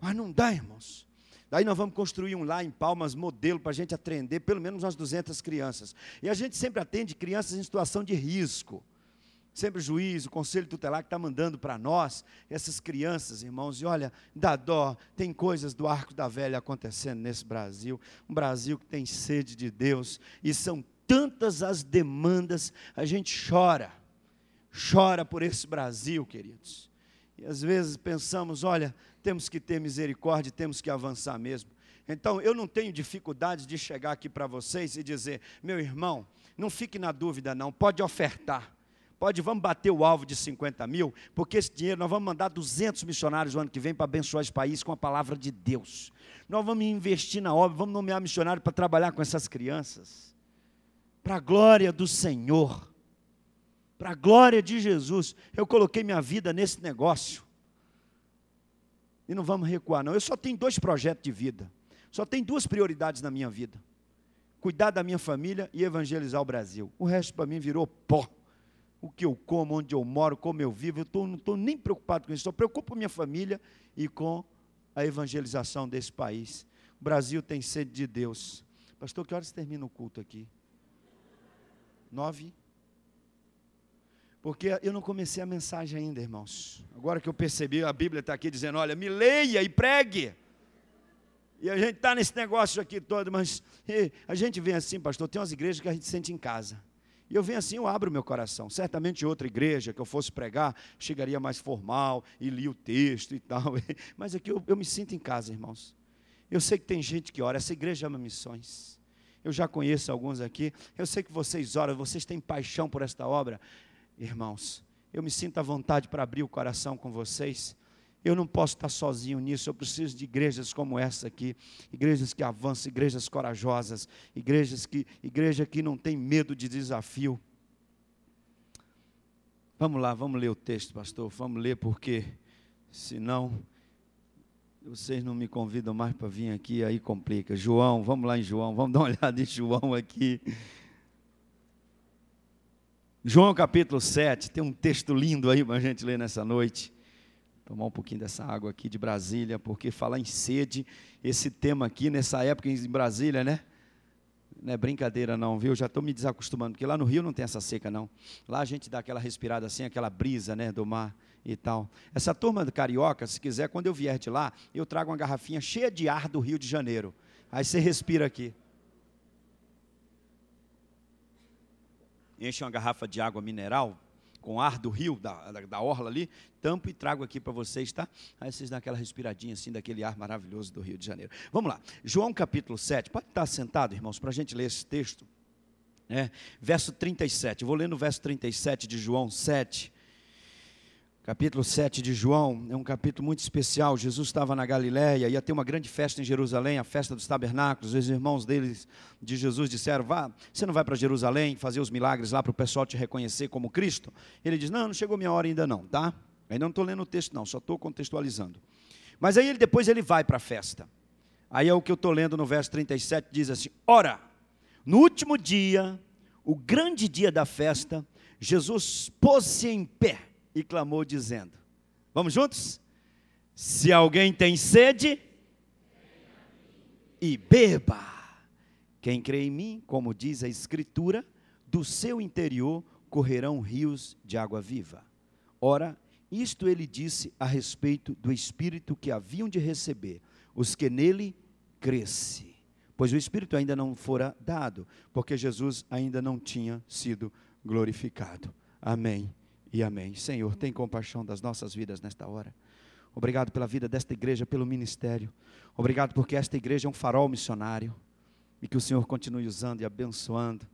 Mas não dá, irmãos. Daí nós vamos construir um lá em Palmas, modelo, para a gente atender pelo menos umas 200 crianças. E a gente sempre atende crianças em situação de risco. Sempre o juiz, o conselho tutelar que está mandando para nós, essas crianças, irmãos, e olha, dá dó, tem coisas do arco da velha acontecendo nesse Brasil, um Brasil que tem sede de Deus, e são tantas as demandas, a gente chora, chora por esse Brasil, queridos. E às vezes pensamos, olha, temos que ter misericórdia, temos que avançar mesmo. Então, eu não tenho dificuldade de chegar aqui para vocês e dizer, meu irmão, não fique na dúvida não, pode ofertar. Pode, vamos bater o alvo de 50 mil, porque esse dinheiro nós vamos mandar 200 missionários no ano que vem para abençoar esse país com a palavra de Deus. Nós vamos investir na obra, vamos nomear missionário para trabalhar com essas crianças. Para a glória do Senhor. Para a glória de Jesus. Eu coloquei minha vida nesse negócio. E não vamos recuar, não. Eu só tenho dois projetos de vida. Só tenho duas prioridades na minha vida: cuidar da minha família e evangelizar o Brasil. O resto para mim virou pó. O que eu como, onde eu moro, como eu vivo, eu tô, não estou nem preocupado com isso. Só preocupo com minha família e com a evangelização desse país. O Brasil tem sede de Deus. Pastor, que horas termina o culto aqui? Nove? Porque eu não comecei a mensagem ainda, irmãos. Agora que eu percebi, a Bíblia está aqui dizendo: olha, me leia e pregue. E a gente está nesse negócio aqui todo, mas a gente vem assim, pastor. Tem umas igrejas que a gente sente em casa. E eu venho assim, eu abro meu coração. Certamente outra igreja que eu fosse pregar, chegaria mais formal e li o texto e tal. Mas aqui eu, eu me sinto em casa, irmãos. Eu sei que tem gente que ora, essa igreja ama missões. Eu já conheço alguns aqui. Eu sei que vocês oram, vocês têm paixão por esta obra. Irmãos, eu me sinto à vontade para abrir o coração com vocês. Eu não posso estar sozinho nisso, eu preciso de igrejas como essa aqui, igrejas que avançam, igrejas corajosas, igrejas que, igreja que não tem medo de desafio. Vamos lá, vamos ler o texto, pastor, vamos ler porque senão vocês não me convidam mais para vir aqui, aí complica. João, vamos lá em João, vamos dar uma olhada em João aqui. João capítulo 7, tem um texto lindo aí para a gente ler nessa noite. Tomar um pouquinho dessa água aqui de Brasília, porque falar em sede, esse tema aqui nessa época em Brasília, né? Não é brincadeira não, viu? Já estou me desacostumando, porque lá no Rio não tem essa seca não. Lá a gente dá aquela respirada assim, aquela brisa, né, do mar e tal. Essa turma Carioca, se quiser, quando eu vier de lá, eu trago uma garrafinha cheia de ar do Rio de Janeiro. Aí você respira aqui. Enche uma garrafa de água mineral, com ar do rio, da, da, da orla ali, tampo e trago aqui para vocês, tá? Aí vocês dão aquela respiradinha assim, daquele ar maravilhoso do Rio de Janeiro. Vamos lá, João capítulo 7, pode estar sentado, irmãos, para a gente ler esse texto. É, verso 37, eu vou ler no verso 37 de João 7. Capítulo 7 de João é um capítulo muito especial. Jesus estava na Galiléia, ia ter uma grande festa em Jerusalém, a festa dos tabernáculos. Os irmãos deles, de Jesus, disseram: Vá, você não vai para Jerusalém fazer os milagres lá para o pessoal te reconhecer como Cristo? Ele diz: Não, não chegou minha hora ainda não, tá? Ainda não estou lendo o texto, não, só estou contextualizando. Mas aí ele, depois ele vai para a festa. Aí é o que eu estou lendo no verso 37, diz assim: Ora, no último dia, o grande dia da festa, Jesus pôs-se em pé e clamou, dizendo: Vamos juntos? Se alguém tem sede, e beba. Quem crê em mim, como diz a Escritura, do seu interior correrão rios de água viva. Ora, isto ele disse a respeito do Espírito que haviam de receber os que nele cresce. Pois o Espírito ainda não fora dado, porque Jesus ainda não tinha sido glorificado. Amém e amém. Senhor, tem compaixão das nossas vidas nesta hora. Obrigado pela vida desta igreja, pelo ministério. Obrigado porque esta igreja é um farol missionário e que o Senhor continue usando e abençoando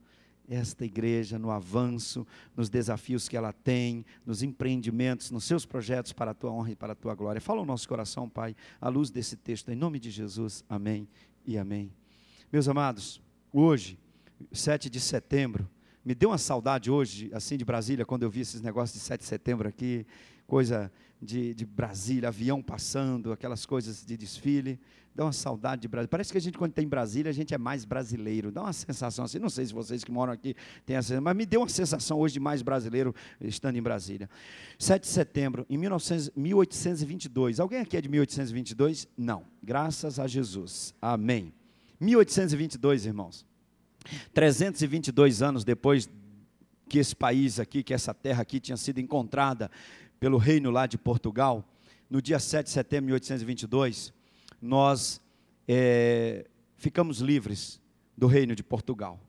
esta igreja no avanço, nos desafios que ela tem, nos empreendimentos, nos seus projetos para a tua honra e para a tua glória. Fala o nosso coração, Pai, à luz desse texto, em nome de Jesus. Amém e amém. Meus amados, hoje, 7 de setembro, me deu uma saudade hoje, assim, de Brasília, quando eu vi esses negócios de 7 de setembro aqui, coisa de, de Brasília, avião passando, aquelas coisas de desfile. Dá uma saudade de Brasília. Parece que a gente, quando tem Brasília, a gente é mais brasileiro. Dá uma sensação assim, não sei se vocês que moram aqui têm essa mas me deu uma sensação hoje de mais brasileiro estando em Brasília. 7 de setembro, em 1900, 1822. Alguém aqui é de 1822? Não. Graças a Jesus. Amém. 1822, irmãos. 322 anos depois que esse país aqui, que essa terra aqui tinha sido encontrada pelo reino lá de Portugal, no dia 7 de setembro de 1822, nós é, ficamos livres do reino de Portugal.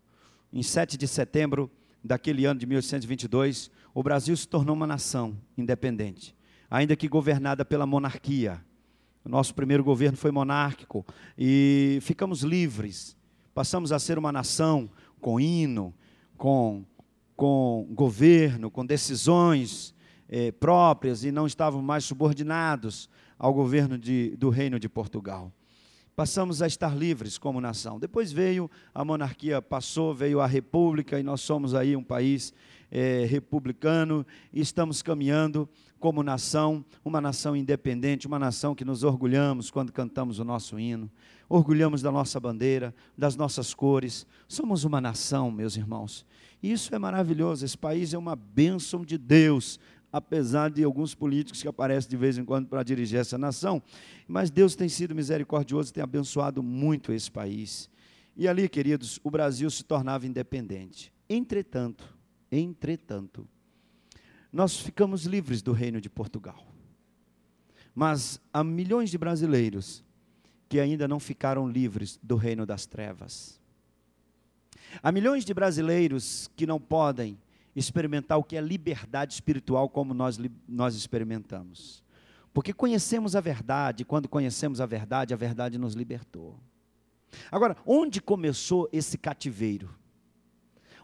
Em 7 de setembro daquele ano de 1822, o Brasil se tornou uma nação independente, ainda que governada pela monarquia. O nosso primeiro governo foi monárquico e ficamos livres passamos a ser uma nação com hino, com, com governo, com decisões eh, próprias e não estávamos mais subordinados ao governo de, do Reino de Portugal. Passamos a estar livres como nação. Depois veio a monarquia, passou, veio a república e nós somos aí um país eh, republicano e estamos caminhando como nação, uma nação independente, uma nação que nos orgulhamos quando cantamos o nosso hino orgulhamos da nossa bandeira, das nossas cores. Somos uma nação, meus irmãos. E isso é maravilhoso. Esse país é uma bênção de Deus, apesar de alguns políticos que aparecem de vez em quando para dirigir essa nação. Mas Deus tem sido misericordioso, tem abençoado muito esse país. E ali, queridos, o Brasil se tornava independente. Entretanto, entretanto, nós ficamos livres do reino de Portugal. Mas há milhões de brasileiros que ainda não ficaram livres do reino das trevas. Há milhões de brasileiros que não podem experimentar o que é liberdade espiritual como nós, nós experimentamos. Porque conhecemos a verdade, quando conhecemos a verdade, a verdade nos libertou. Agora, onde começou esse cativeiro?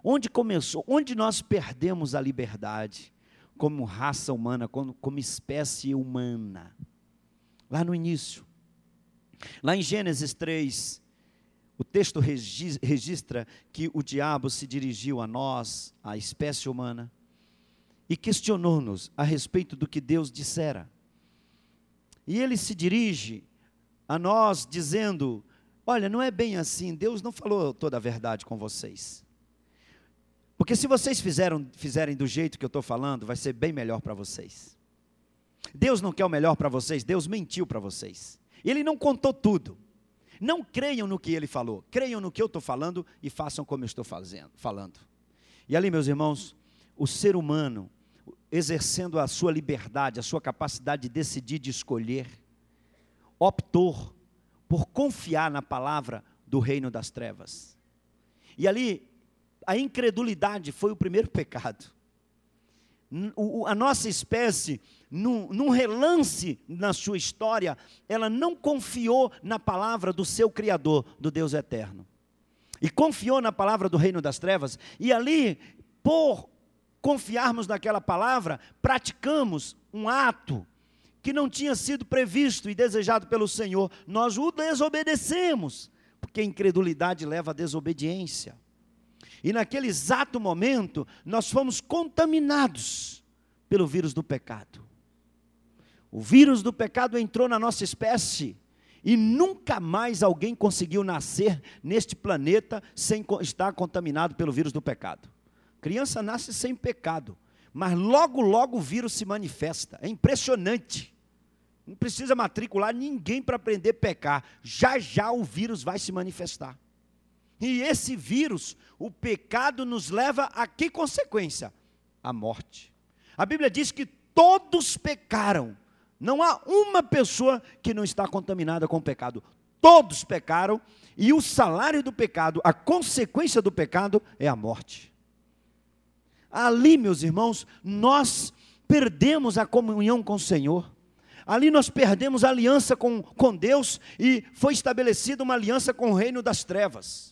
Onde começou? Onde nós perdemos a liberdade como raça humana, como, como espécie humana? Lá no início. Lá em Gênesis 3, o texto registra que o diabo se dirigiu a nós, a espécie humana, e questionou-nos a respeito do que Deus dissera. E ele se dirige a nós dizendo: Olha, não é bem assim, Deus não falou toda a verdade com vocês. Porque se vocês fizeram, fizerem do jeito que eu estou falando, vai ser bem melhor para vocês. Deus não quer o melhor para vocês, Deus mentiu para vocês. Ele não contou tudo. Não creiam no que ele falou, creiam no que eu estou falando e façam como eu estou fazendo, falando. E ali, meus irmãos, o ser humano, exercendo a sua liberdade, a sua capacidade de decidir, de escolher, optou por confiar na palavra do reino das trevas. E ali, a incredulidade foi o primeiro pecado. A nossa espécie, num, num, relance na sua história, ela não confiou na palavra do seu Criador, do Deus eterno. E confiou na palavra do reino das trevas, e ali, por confiarmos naquela palavra, praticamos um ato que não tinha sido previsto e desejado pelo Senhor, nós o desobedecemos, porque a incredulidade leva à desobediência. E naquele exato momento, nós fomos contaminados pelo vírus do pecado. O vírus do pecado entrou na nossa espécie e nunca mais alguém conseguiu nascer neste planeta sem estar contaminado pelo vírus do pecado. Criança nasce sem pecado, mas logo, logo o vírus se manifesta. É impressionante. Não precisa matricular ninguém para aprender a pecar. Já já o vírus vai se manifestar. E esse vírus, o pecado, nos leva a que consequência? A morte. A Bíblia diz que todos pecaram. Não há uma pessoa que não está contaminada com o pecado. Todos pecaram e o salário do pecado, a consequência do pecado é a morte. Ali, meus irmãos, nós perdemos a comunhão com o Senhor. Ali nós perdemos a aliança com, com Deus e foi estabelecida uma aliança com o reino das trevas.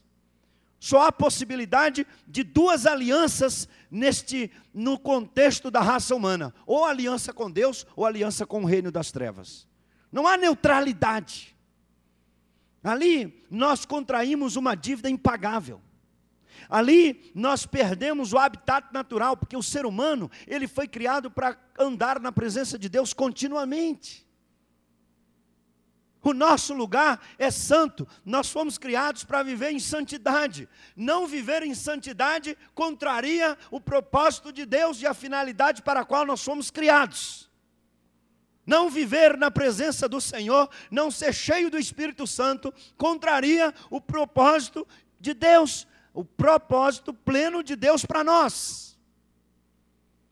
Só há possibilidade de duas alianças neste no contexto da raça humana, ou aliança com Deus ou aliança com o reino das trevas. Não há neutralidade. Ali nós contraímos uma dívida impagável. Ali nós perdemos o habitat natural, porque o ser humano, ele foi criado para andar na presença de Deus continuamente. O nosso lugar é santo, nós fomos criados para viver em santidade. Não viver em santidade contraria o propósito de Deus e a finalidade para a qual nós fomos criados. Não viver na presença do Senhor, não ser cheio do Espírito Santo, contraria o propósito de Deus o propósito pleno de Deus para nós.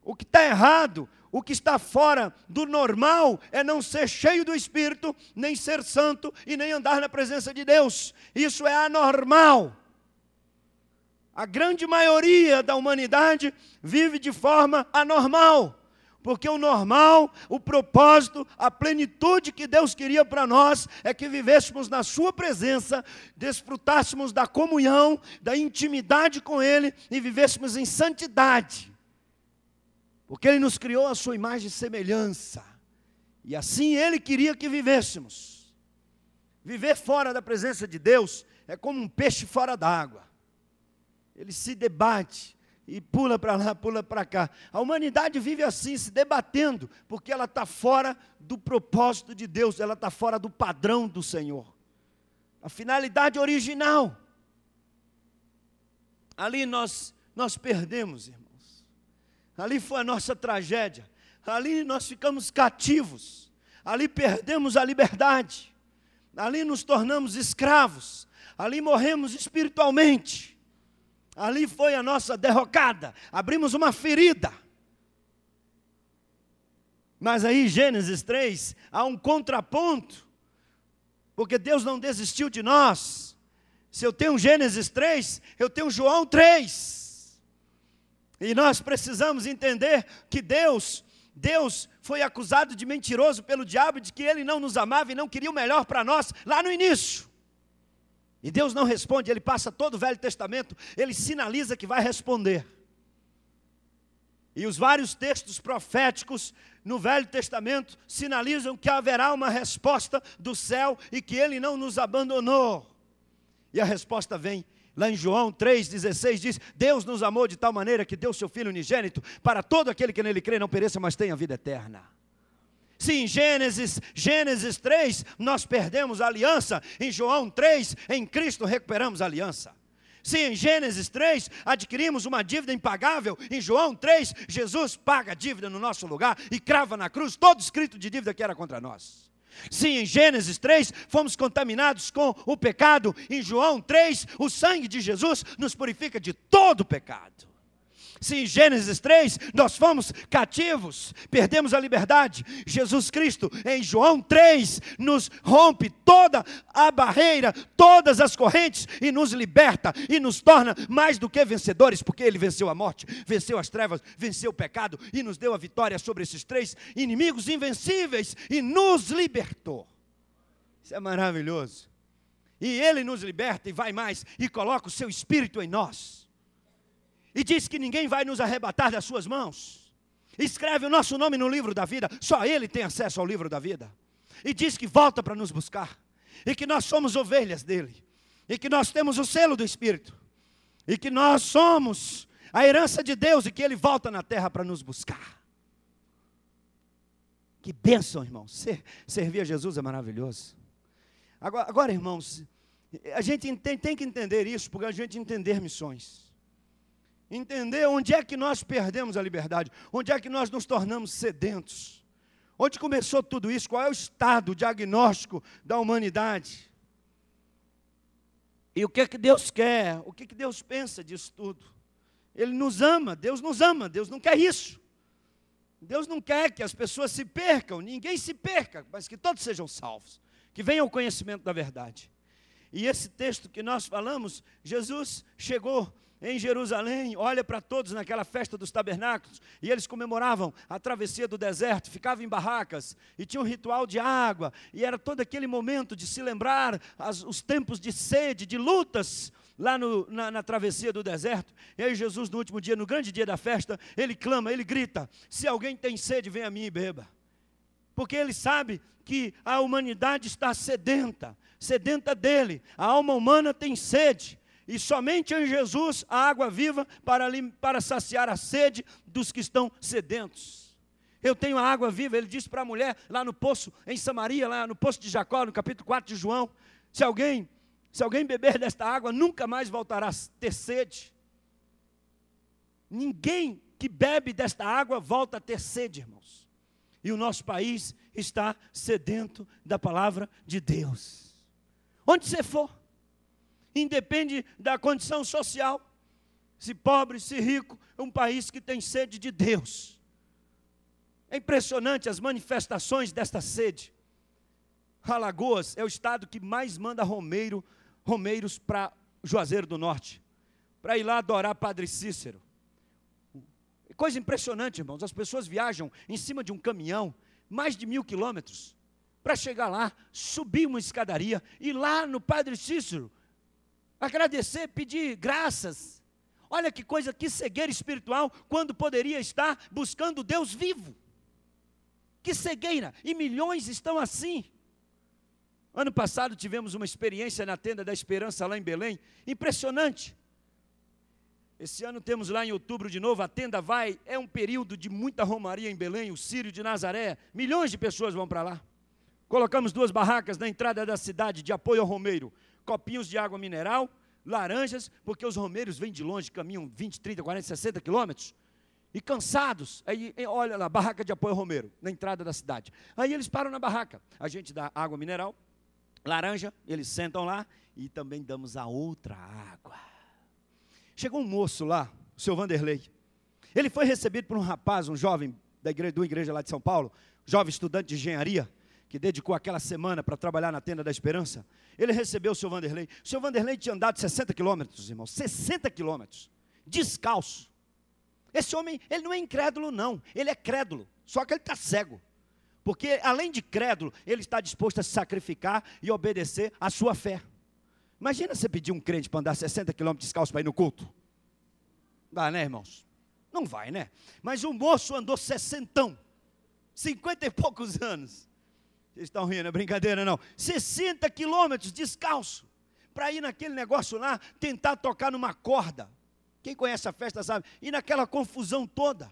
O que está errado, o que está fora do normal é não ser cheio do Espírito, nem ser santo e nem andar na presença de Deus. Isso é anormal. A grande maioria da humanidade vive de forma anormal porque o normal, o propósito, a plenitude que Deus queria para nós é que vivêssemos na Sua presença, desfrutássemos da comunhão, da intimidade com Ele e vivêssemos em santidade, porque Ele nos criou a Sua imagem e semelhança, e assim Ele queria que vivêssemos. Viver fora da presença de Deus é como um peixe fora d'água, ele se debate, e pula para lá, pula para cá. A humanidade vive assim, se debatendo, porque ela está fora do propósito de Deus, ela está fora do padrão do Senhor. A finalidade original. Ali nós, nós perdemos, irmãos. Ali foi a nossa tragédia. Ali nós ficamos cativos. Ali perdemos a liberdade. Ali nos tornamos escravos. Ali morremos espiritualmente. Ali foi a nossa derrocada. Abrimos uma ferida. Mas aí, Gênesis 3, há um contraponto. Porque Deus não desistiu de nós. Se eu tenho Gênesis 3, eu tenho João 3. E nós precisamos entender que Deus, Deus foi acusado de mentiroso pelo diabo, de que ele não nos amava e não queria o melhor para nós lá no início. E Deus não responde, ele passa todo o Velho Testamento, ele sinaliza que vai responder. E os vários textos proféticos no Velho Testamento sinalizam que haverá uma resposta do céu e que ele não nos abandonou. E a resposta vem lá em João 3,16 diz: Deus nos amou de tal maneira que deu seu Filho unigênito para todo aquele que nele crê não pereça, mas tenha vida eterna. Se em Gênesis, Gênesis 3, nós perdemos a aliança, em João 3, em Cristo recuperamos a aliança. Se em Gênesis 3 adquirimos uma dívida impagável, em João 3, Jesus paga a dívida no nosso lugar e crava na cruz todo escrito de dívida que era contra nós. Se em Gênesis 3 fomos contaminados com o pecado, em João 3, o sangue de Jesus nos purifica de todo pecado. Se em Gênesis 3 nós fomos cativos, perdemos a liberdade, Jesus Cristo, em João 3, nos rompe toda a barreira, todas as correntes e nos liberta e nos torna mais do que vencedores, porque Ele venceu a morte, venceu as trevas, venceu o pecado e nos deu a vitória sobre esses três inimigos invencíveis e nos libertou. Isso é maravilhoso. E Ele nos liberta e vai mais e coloca o seu Espírito em nós e diz que ninguém vai nos arrebatar das suas mãos. Escreve o nosso nome no livro da vida, só Ele tem acesso ao livro da vida. E diz que volta para nos buscar, e que nós somos ovelhas dele, e que nós temos o selo do Espírito, e que nós somos a herança de Deus e que Ele volta na terra para nos buscar. Que bênção, irmãos. Ser, servir a Jesus é maravilhoso. Agora, agora irmãos, a gente tem, tem que entender isso, porque a gente entender missões entender onde é que nós perdemos a liberdade, onde é que nós nos tornamos sedentos. Onde começou tudo isso? Qual é o estado o diagnóstico da humanidade? E o que é que Deus quer? O que, é que Deus pensa disso tudo? Ele nos ama, Deus nos ama, Deus não quer isso. Deus não quer que as pessoas se percam, ninguém se perca, mas que todos sejam salvos, que venham ao conhecimento da verdade. E esse texto que nós falamos, Jesus chegou em Jerusalém, olha para todos naquela festa dos tabernáculos, e eles comemoravam a travessia do deserto, ficavam em barracas, e tinha um ritual de água, e era todo aquele momento de se lembrar as, os tempos de sede, de lutas, lá no, na, na, travessia do deserto. E aí Jesus, no último dia, no grande dia da festa, ele clama, ele grita: Se alguém tem sede, vem a mim e beba. Porque ele sabe que a humanidade está sedenta, sedenta dele, a alma humana tem sede. E somente em Jesus a água viva para, para saciar a sede dos que estão sedentos. Eu tenho a água viva, ele disse para a mulher lá no poço, em Samaria, lá no poço de Jacó, no capítulo 4 de João: se alguém, se alguém beber desta água, nunca mais voltará a ter sede. Ninguém que bebe desta água volta a ter sede, irmãos. E o nosso país está sedento da palavra de Deus. Onde você for, independe da condição social, se pobre, se rico, é um país que tem sede de Deus. É impressionante as manifestações desta sede. Alagoas é o estado que mais manda romeiro, romeiros para Juazeiro do Norte, para ir lá adorar Padre Cícero. Coisa impressionante, irmãos. As pessoas viajam em cima de um caminhão, mais de mil quilômetros, para chegar lá, subir uma escadaria, e lá no Padre Cícero, agradecer, pedir graças. Olha que coisa, que cegueira espiritual, quando poderia estar buscando Deus vivo. Que cegueira, e milhões estão assim. Ano passado tivemos uma experiência na tenda da esperança lá em Belém, impressionante. Esse ano temos lá em outubro de novo, a tenda vai, é um período de muita romaria em Belém, o Sírio de Nazaré, milhões de pessoas vão para lá. Colocamos duas barracas na entrada da cidade de apoio ao Romeiro copinhos de água mineral, laranjas, porque os romeiros vêm de longe, caminham 20, 30, 40, 60 quilômetros, e cansados, aí olha lá, barraca de apoio romeiro, na entrada da cidade. Aí eles param na barraca, a gente dá água mineral, laranja, eles sentam lá e também damos a outra água. Chegou um moço lá, o seu Vanderlei. Ele foi recebido por um rapaz, um jovem da igreja, da igreja lá de São Paulo, jovem estudante de engenharia que dedicou aquela semana para trabalhar na tenda da esperança, ele recebeu o seu Vanderlei. O seu Vanderlei tinha andado 60 quilômetros, irmão, 60 quilômetros, descalço. Esse homem, ele não é incrédulo, não, ele é crédulo, só que ele está cego. Porque além de crédulo, ele está disposto a se sacrificar e obedecer à sua fé. Imagina você pedir um crente para andar 60 quilômetros descalço para ir no culto. Dá, né, irmãos? Não vai, né? Mas o moço andou sessentão, cinquenta e poucos anos. Vocês estão rindo, é brincadeira não. 60 quilômetros descalço, para ir naquele negócio lá, tentar tocar numa corda. Quem conhece a festa sabe. E naquela confusão toda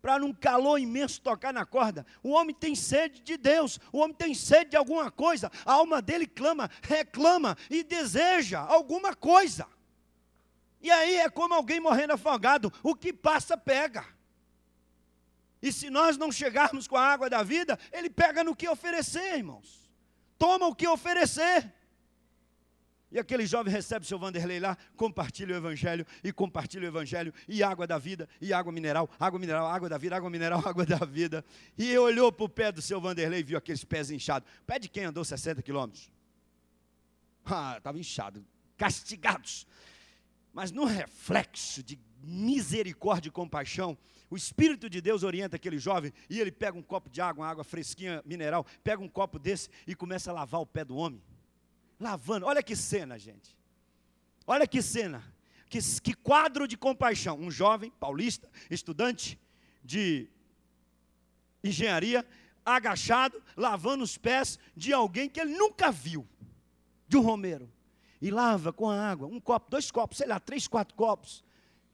para num calor imenso tocar na corda. O homem tem sede de Deus, o homem tem sede de alguma coisa, a alma dele clama, reclama e deseja alguma coisa. E aí é como alguém morrendo afogado, o que passa pega. E se nós não chegarmos com a água da vida, ele pega no que oferecer, irmãos. Toma o que oferecer. E aquele jovem recebe o seu Vanderlei lá, compartilha o evangelho, e compartilha o evangelho, e água da vida, e água mineral, água mineral, água da vida, água mineral, água da vida. E olhou para o pé do seu Vanderlei e viu aqueles pés inchados. Pé de quem andou 60 quilômetros? Ah, estava inchado, castigados. Mas no reflexo de misericórdia e compaixão, o Espírito de Deus orienta aquele jovem e ele pega um copo de água, uma água fresquinha, mineral, pega um copo desse e começa a lavar o pé do homem lavando. Olha que cena, gente. Olha que cena. Que, que quadro de compaixão. Um jovem paulista, estudante de engenharia, agachado, lavando os pés de alguém que ele nunca viu, de um romeiro. E lava com a água, um copo, dois copos, sei lá, três, quatro copos.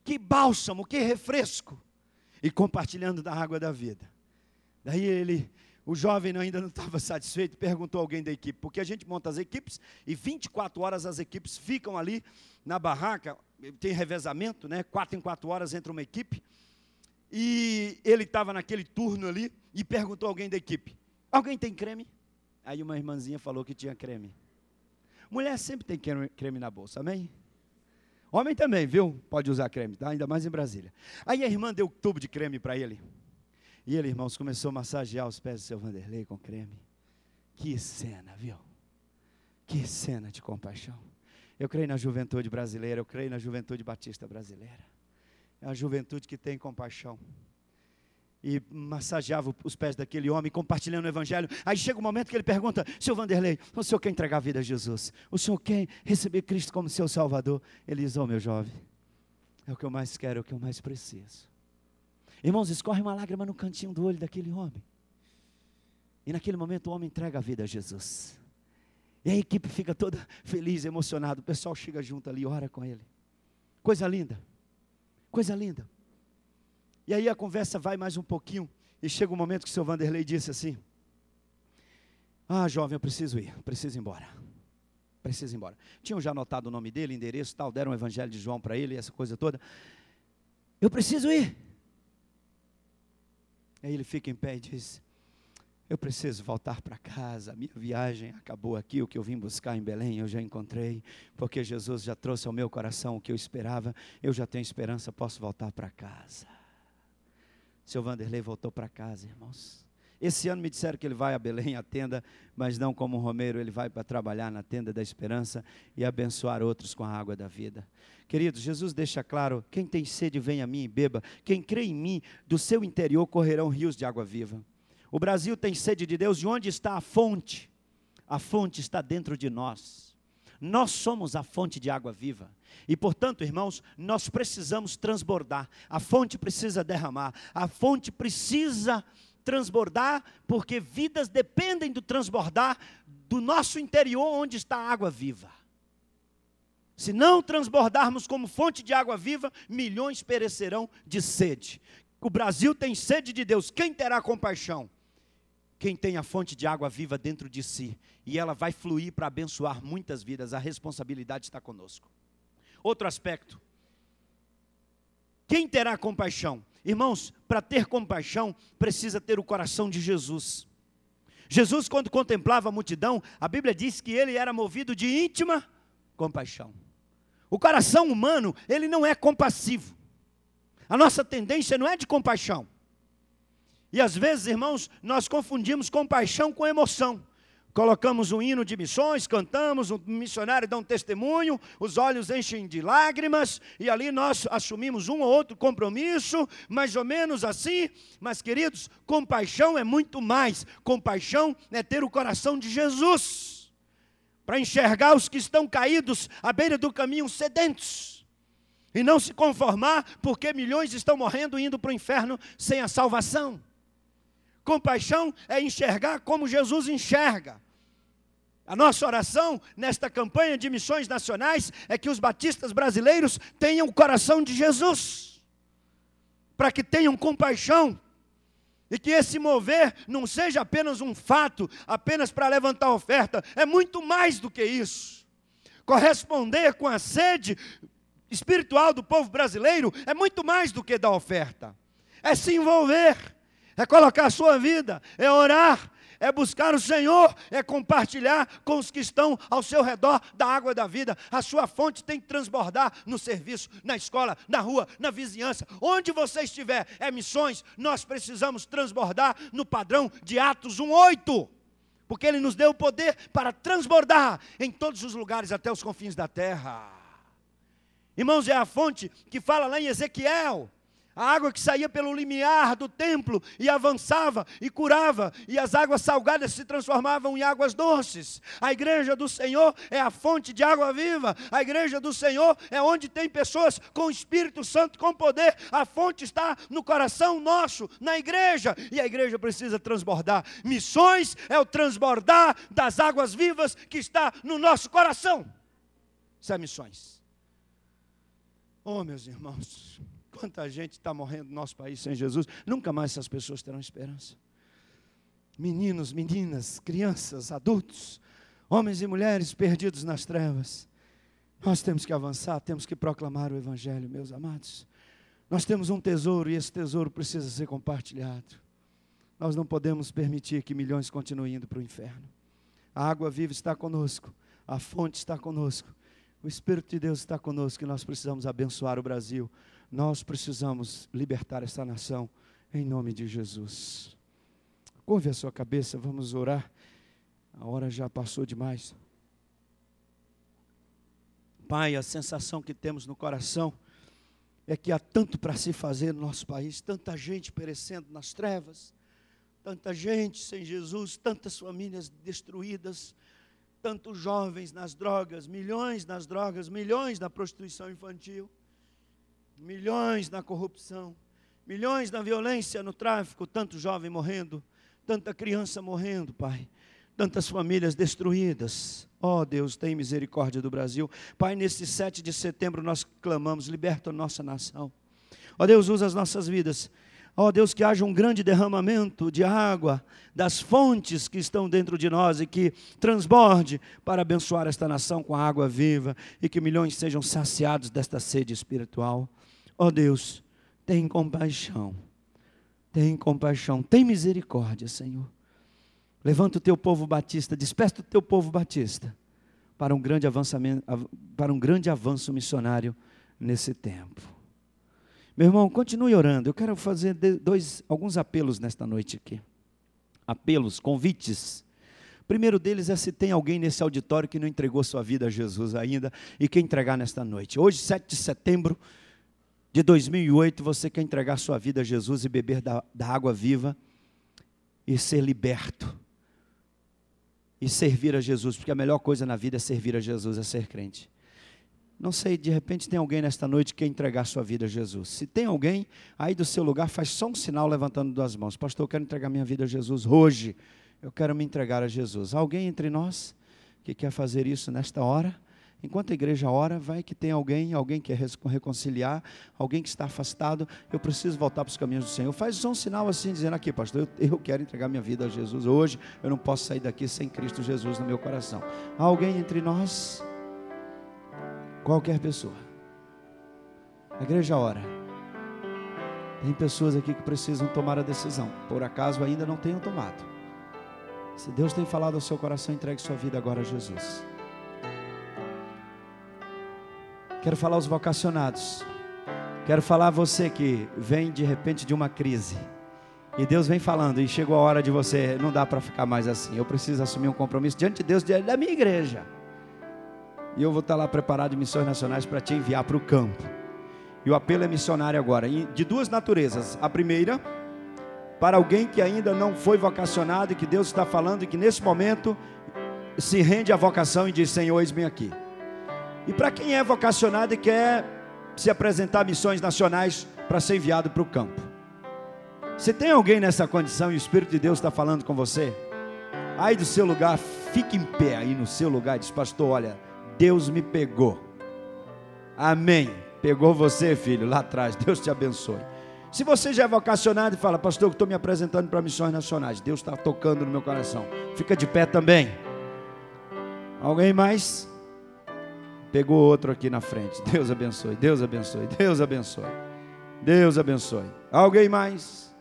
Que bálsamo, que refresco. E compartilhando da água da vida. Daí ele o jovem ainda não estava satisfeito, perguntou alguém da equipe, porque a gente monta as equipes e 24 horas as equipes ficam ali na barraca, tem revezamento, né? Quatro em quatro horas entra uma equipe. E ele estava naquele turno ali e perguntou alguém da equipe: Alguém tem creme? Aí uma irmãzinha falou que tinha creme. Mulher sempre tem creme na bolsa, amém? Homem também, viu? Pode usar creme, tá? ainda mais em Brasília. Aí a irmã deu um tubo de creme para ele. E ele, irmãos, começou a massagear os pés do seu Vanderlei com creme. Que cena, viu? Que cena de compaixão. Eu creio na juventude brasileira, eu creio na juventude batista brasileira. É uma juventude que tem compaixão. E massageava os pés daquele homem, compartilhando o evangelho. Aí chega o um momento que ele pergunta: Seu Vanderlei, o senhor quer entregar a vida a Jesus? O senhor quer receber Cristo como seu Salvador? Ele diz: Oh, meu jovem, é o que eu mais quero, é o que eu mais preciso. Irmãos, escorre uma lágrima no cantinho do olho daquele homem. E naquele momento o homem entrega a vida a Jesus. E a equipe fica toda feliz, emocionada. O pessoal chega junto ali ora com ele. Coisa linda. Coisa linda. E aí a conversa vai mais um pouquinho. E chega um momento que o seu Vanderlei disse assim: Ah, jovem, eu preciso ir, preciso ir embora. Preciso ir embora. Tinham já anotado o nome dele, endereço tal, deram o evangelho de João para ele, essa coisa toda. Eu preciso ir. Aí ele fica em pé e diz: Eu preciso voltar para casa. A minha viagem acabou aqui. O que eu vim buscar em Belém eu já encontrei, porque Jesus já trouxe ao meu coração o que eu esperava. Eu já tenho esperança, posso voltar para casa. Seu Vanderlei voltou para casa, irmãos. Esse ano me disseram que ele vai a Belém, a tenda, mas não como Romeiro, ele vai para trabalhar na tenda da esperança e abençoar outros com a água da vida. Queridos, Jesus deixa claro: quem tem sede, vem a mim e beba. Quem crê em mim, do seu interior correrão rios de água viva. O Brasil tem sede de Deus, e onde está a fonte? A fonte está dentro de nós. Nós somos a fonte de água viva. E, portanto, irmãos, nós precisamos transbordar. A fonte precisa derramar. A fonte precisa transbordar, porque vidas dependem do transbordar do nosso interior, onde está a água viva. Se não transbordarmos como fonte de água viva, milhões perecerão de sede. O Brasil tem sede de Deus. Quem terá compaixão? Quem tem a fonte de água viva dentro de si. E ela vai fluir para abençoar muitas vidas. A responsabilidade está conosco. Outro aspecto. Quem terá compaixão? Irmãos, para ter compaixão, precisa ter o coração de Jesus. Jesus, quando contemplava a multidão, a Bíblia diz que ele era movido de íntima compaixão. O coração humano, ele não é compassivo. A nossa tendência não é de compaixão. E às vezes, irmãos, nós confundimos compaixão com emoção. Colocamos um hino de missões, cantamos, um missionário dá um testemunho, os olhos enchem de lágrimas, e ali nós assumimos um ou outro compromisso, mais ou menos assim. Mas, queridos, compaixão é muito mais. Compaixão é ter o coração de Jesus. para enxergar os que estão caídos à beira do caminho sedentos e não se conformar porque milhões estão morrendo indo para o inferno sem a salvação. Compaixão é enxergar como Jesus enxerga. A nossa oração nesta campanha de missões nacionais é que os batistas brasileiros tenham o coração de Jesus, para que tenham compaixão, e que esse mover não seja apenas um fato, apenas para levantar oferta, é muito mais do que isso. Corresponder com a sede espiritual do povo brasileiro é muito mais do que dar oferta, é se envolver, é colocar a sua vida, é orar, é buscar o Senhor, é compartilhar com os que estão ao seu redor da água da vida. A sua fonte tem que transbordar no serviço, na escola, na rua, na vizinhança. Onde você estiver, é missões, nós precisamos transbordar no padrão de Atos 1:8. Porque ele nos deu o poder para transbordar em todos os lugares até os confins da terra. Irmãos, é a fonte que fala lá em Ezequiel a água que saía pelo limiar do templo e avançava e curava, e as águas salgadas se transformavam em águas doces. A igreja do Senhor é a fonte de água viva. A igreja do Senhor é onde tem pessoas com o Espírito Santo com poder. A fonte está no coração nosso, na igreja, e a igreja precisa transbordar. Missões é o transbordar das águas vivas que está no nosso coração. Isso é missões. Oh, meus irmãos. Quanta gente está morrendo no nosso país sem Jesus. Nunca mais essas pessoas terão esperança. Meninos, meninas, crianças, adultos, homens e mulheres perdidos nas trevas. Nós temos que avançar, temos que proclamar o Evangelho, meus amados. Nós temos um tesouro e esse tesouro precisa ser compartilhado. Nós não podemos permitir que milhões continuem indo para o inferno. A água viva está conosco, a fonte está conosco, o Espírito de Deus está conosco e nós precisamos abençoar o Brasil nós precisamos libertar esta nação em nome de Jesus. Curve a sua cabeça, vamos orar. A hora já passou demais. Pai, a sensação que temos no coração é que há tanto para se fazer no nosso país, tanta gente perecendo nas trevas, tanta gente sem Jesus, tantas famílias destruídas, tantos jovens nas drogas, milhões nas drogas, milhões na prostituição infantil milhões na corrupção, milhões na violência, no tráfico, tanto jovem morrendo, tanta criança morrendo, Pai, tantas famílias destruídas. Ó oh, Deus, tem misericórdia do Brasil. Pai, nesse 7 de setembro nós clamamos, liberta a nossa nação. Ó oh, Deus, usa as nossas vidas. Ó oh, Deus, que haja um grande derramamento de água das fontes que estão dentro de nós e que transborde para abençoar esta nação com a água viva e que milhões sejam saciados desta sede espiritual. Ó oh Deus, tem compaixão, tem compaixão, tem misericórdia, Senhor. Levanta o teu povo batista, desperta o teu povo batista para um grande avançamento, para um grande avanço missionário nesse tempo. Meu irmão, continue orando. Eu quero fazer dois, alguns apelos nesta noite aqui. Apelos, convites. O primeiro deles é se tem alguém nesse auditório que não entregou sua vida a Jesus ainda e quer entregar nesta noite. Hoje, 7 de setembro, de 2008, você quer entregar sua vida a Jesus e beber da, da água viva e ser liberto. E servir a Jesus, porque a melhor coisa na vida é servir a Jesus, é ser crente. Não sei, de repente tem alguém nesta noite que quer entregar sua vida a Jesus. Se tem alguém, aí do seu lugar, faz só um sinal levantando duas mãos. Pastor, eu quero entregar minha vida a Jesus hoje. Eu quero me entregar a Jesus. Alguém entre nós que quer fazer isso nesta hora? Enquanto a igreja ora, vai que tem alguém, alguém que quer reconciliar, alguém que está afastado, eu preciso voltar para os caminhos do Senhor. Faz um sinal assim, dizendo aqui, pastor, eu, eu quero entregar minha vida a Jesus hoje, eu não posso sair daqui sem Cristo Jesus no meu coração. Há alguém entre nós? Qualquer pessoa. A igreja ora. Tem pessoas aqui que precisam tomar a decisão. Por acaso ainda não tenham tomado. Se Deus tem falado ao seu coração, entregue sua vida agora a Jesus. Quero falar aos vocacionados. Quero falar a você que vem de repente de uma crise. E Deus vem falando, e chegou a hora de você, não dá para ficar mais assim. Eu preciso assumir um compromisso diante de Deus, diante da minha igreja. E eu vou estar lá preparado em missões nacionais para te enviar para o campo. E o apelo é missionário agora, de duas naturezas. A primeira, para alguém que ainda não foi vocacionado e que Deus está falando e que nesse momento se rende à vocação e diz: Senhor, eis-me aqui. E para quem é vocacionado e quer se apresentar a missões nacionais para ser enviado para o campo. Se tem alguém nessa condição e o Espírito de Deus está falando com você, aí do seu lugar, fique em pé aí no seu lugar diz: Pastor, olha, Deus me pegou. Amém. Pegou você, filho, lá atrás. Deus te abençoe. Se você já é vocacionado e fala, pastor, eu estou me apresentando para missões nacionais, Deus está tocando no meu coração. Fica de pé também. Alguém mais? Pegou outro aqui na frente. Deus abençoe, Deus abençoe, Deus abençoe. Deus abençoe. Alguém mais?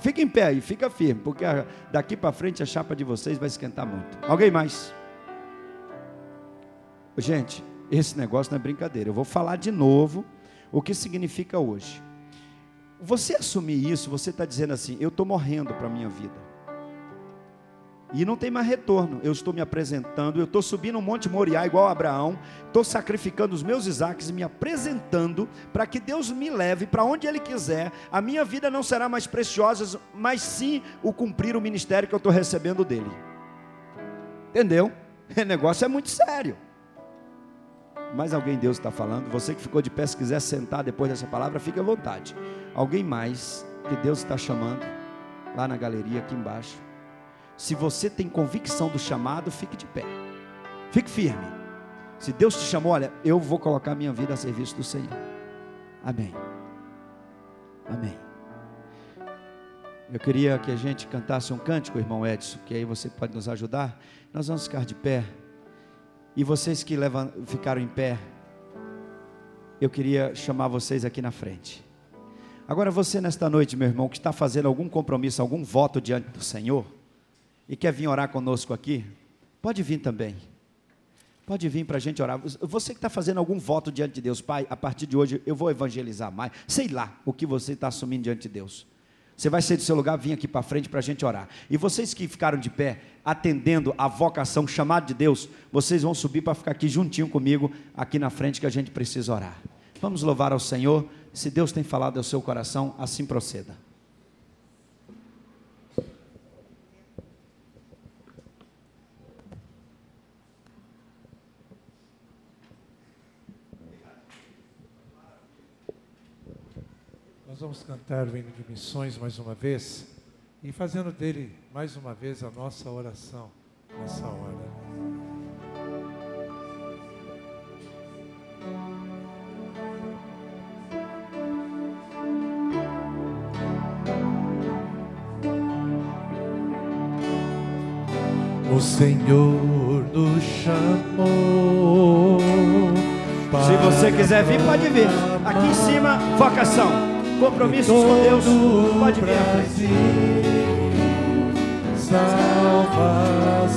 Fica em pé aí, fica firme, porque daqui para frente a chapa de vocês vai esquentar muito. Alguém mais? Gente, esse negócio não é brincadeira. Eu vou falar de novo o que significa hoje. Você assumir isso, você está dizendo assim: eu estou morrendo para a minha vida. E não tem mais retorno. Eu estou me apresentando, eu estou subindo um monte Moriá igual Abraão, estou sacrificando os meus Isaques e me apresentando para que Deus me leve para onde Ele quiser. A minha vida não será mais preciosa, mas sim o cumprir o ministério que eu estou recebendo dele. Entendeu? O negócio é muito sério. Mais alguém Deus está falando? Você que ficou de pé, se quiser sentar depois dessa palavra, fique à vontade. Alguém mais que Deus está chamando lá na galeria aqui embaixo? Se você tem convicção do chamado, fique de pé. Fique firme. Se Deus te chamou, olha, eu vou colocar minha vida a serviço do Senhor. Amém. Amém. Eu queria que a gente cantasse um cântico, irmão Edson, que aí você pode nos ajudar. Nós vamos ficar de pé. E vocês que levam, ficaram em pé, eu queria chamar vocês aqui na frente. Agora, você nesta noite, meu irmão, que está fazendo algum compromisso, algum voto diante do Senhor, e quer vir orar conosco aqui, pode vir também. Pode vir para a gente orar. Você que está fazendo algum voto diante de Deus, Pai, a partir de hoje eu vou evangelizar mais. Sei lá o que você está assumindo diante de Deus. Você vai sair do seu lugar, vir aqui para frente para a gente orar. E vocês que ficaram de pé, atendendo a vocação, chamada de Deus, vocês vão subir para ficar aqui juntinho comigo, aqui na frente, que a gente precisa orar. Vamos louvar ao Senhor. Se Deus tem falado ao seu coração, assim proceda. Vamos cantar o hino de missões mais uma vez e fazendo dele mais uma vez a nossa oração nessa hora. O Senhor nos chamou. Se você quiser vir, pode vir. Aqui em cima, vocação compromissos com Deus, pode vir à. Salvação.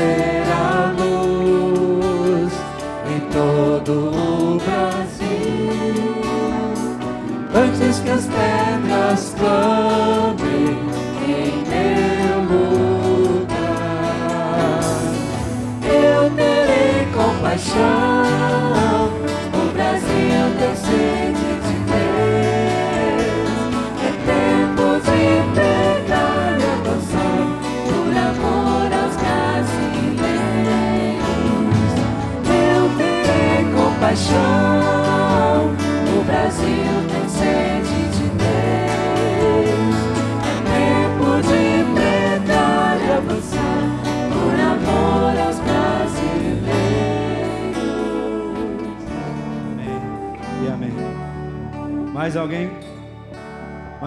say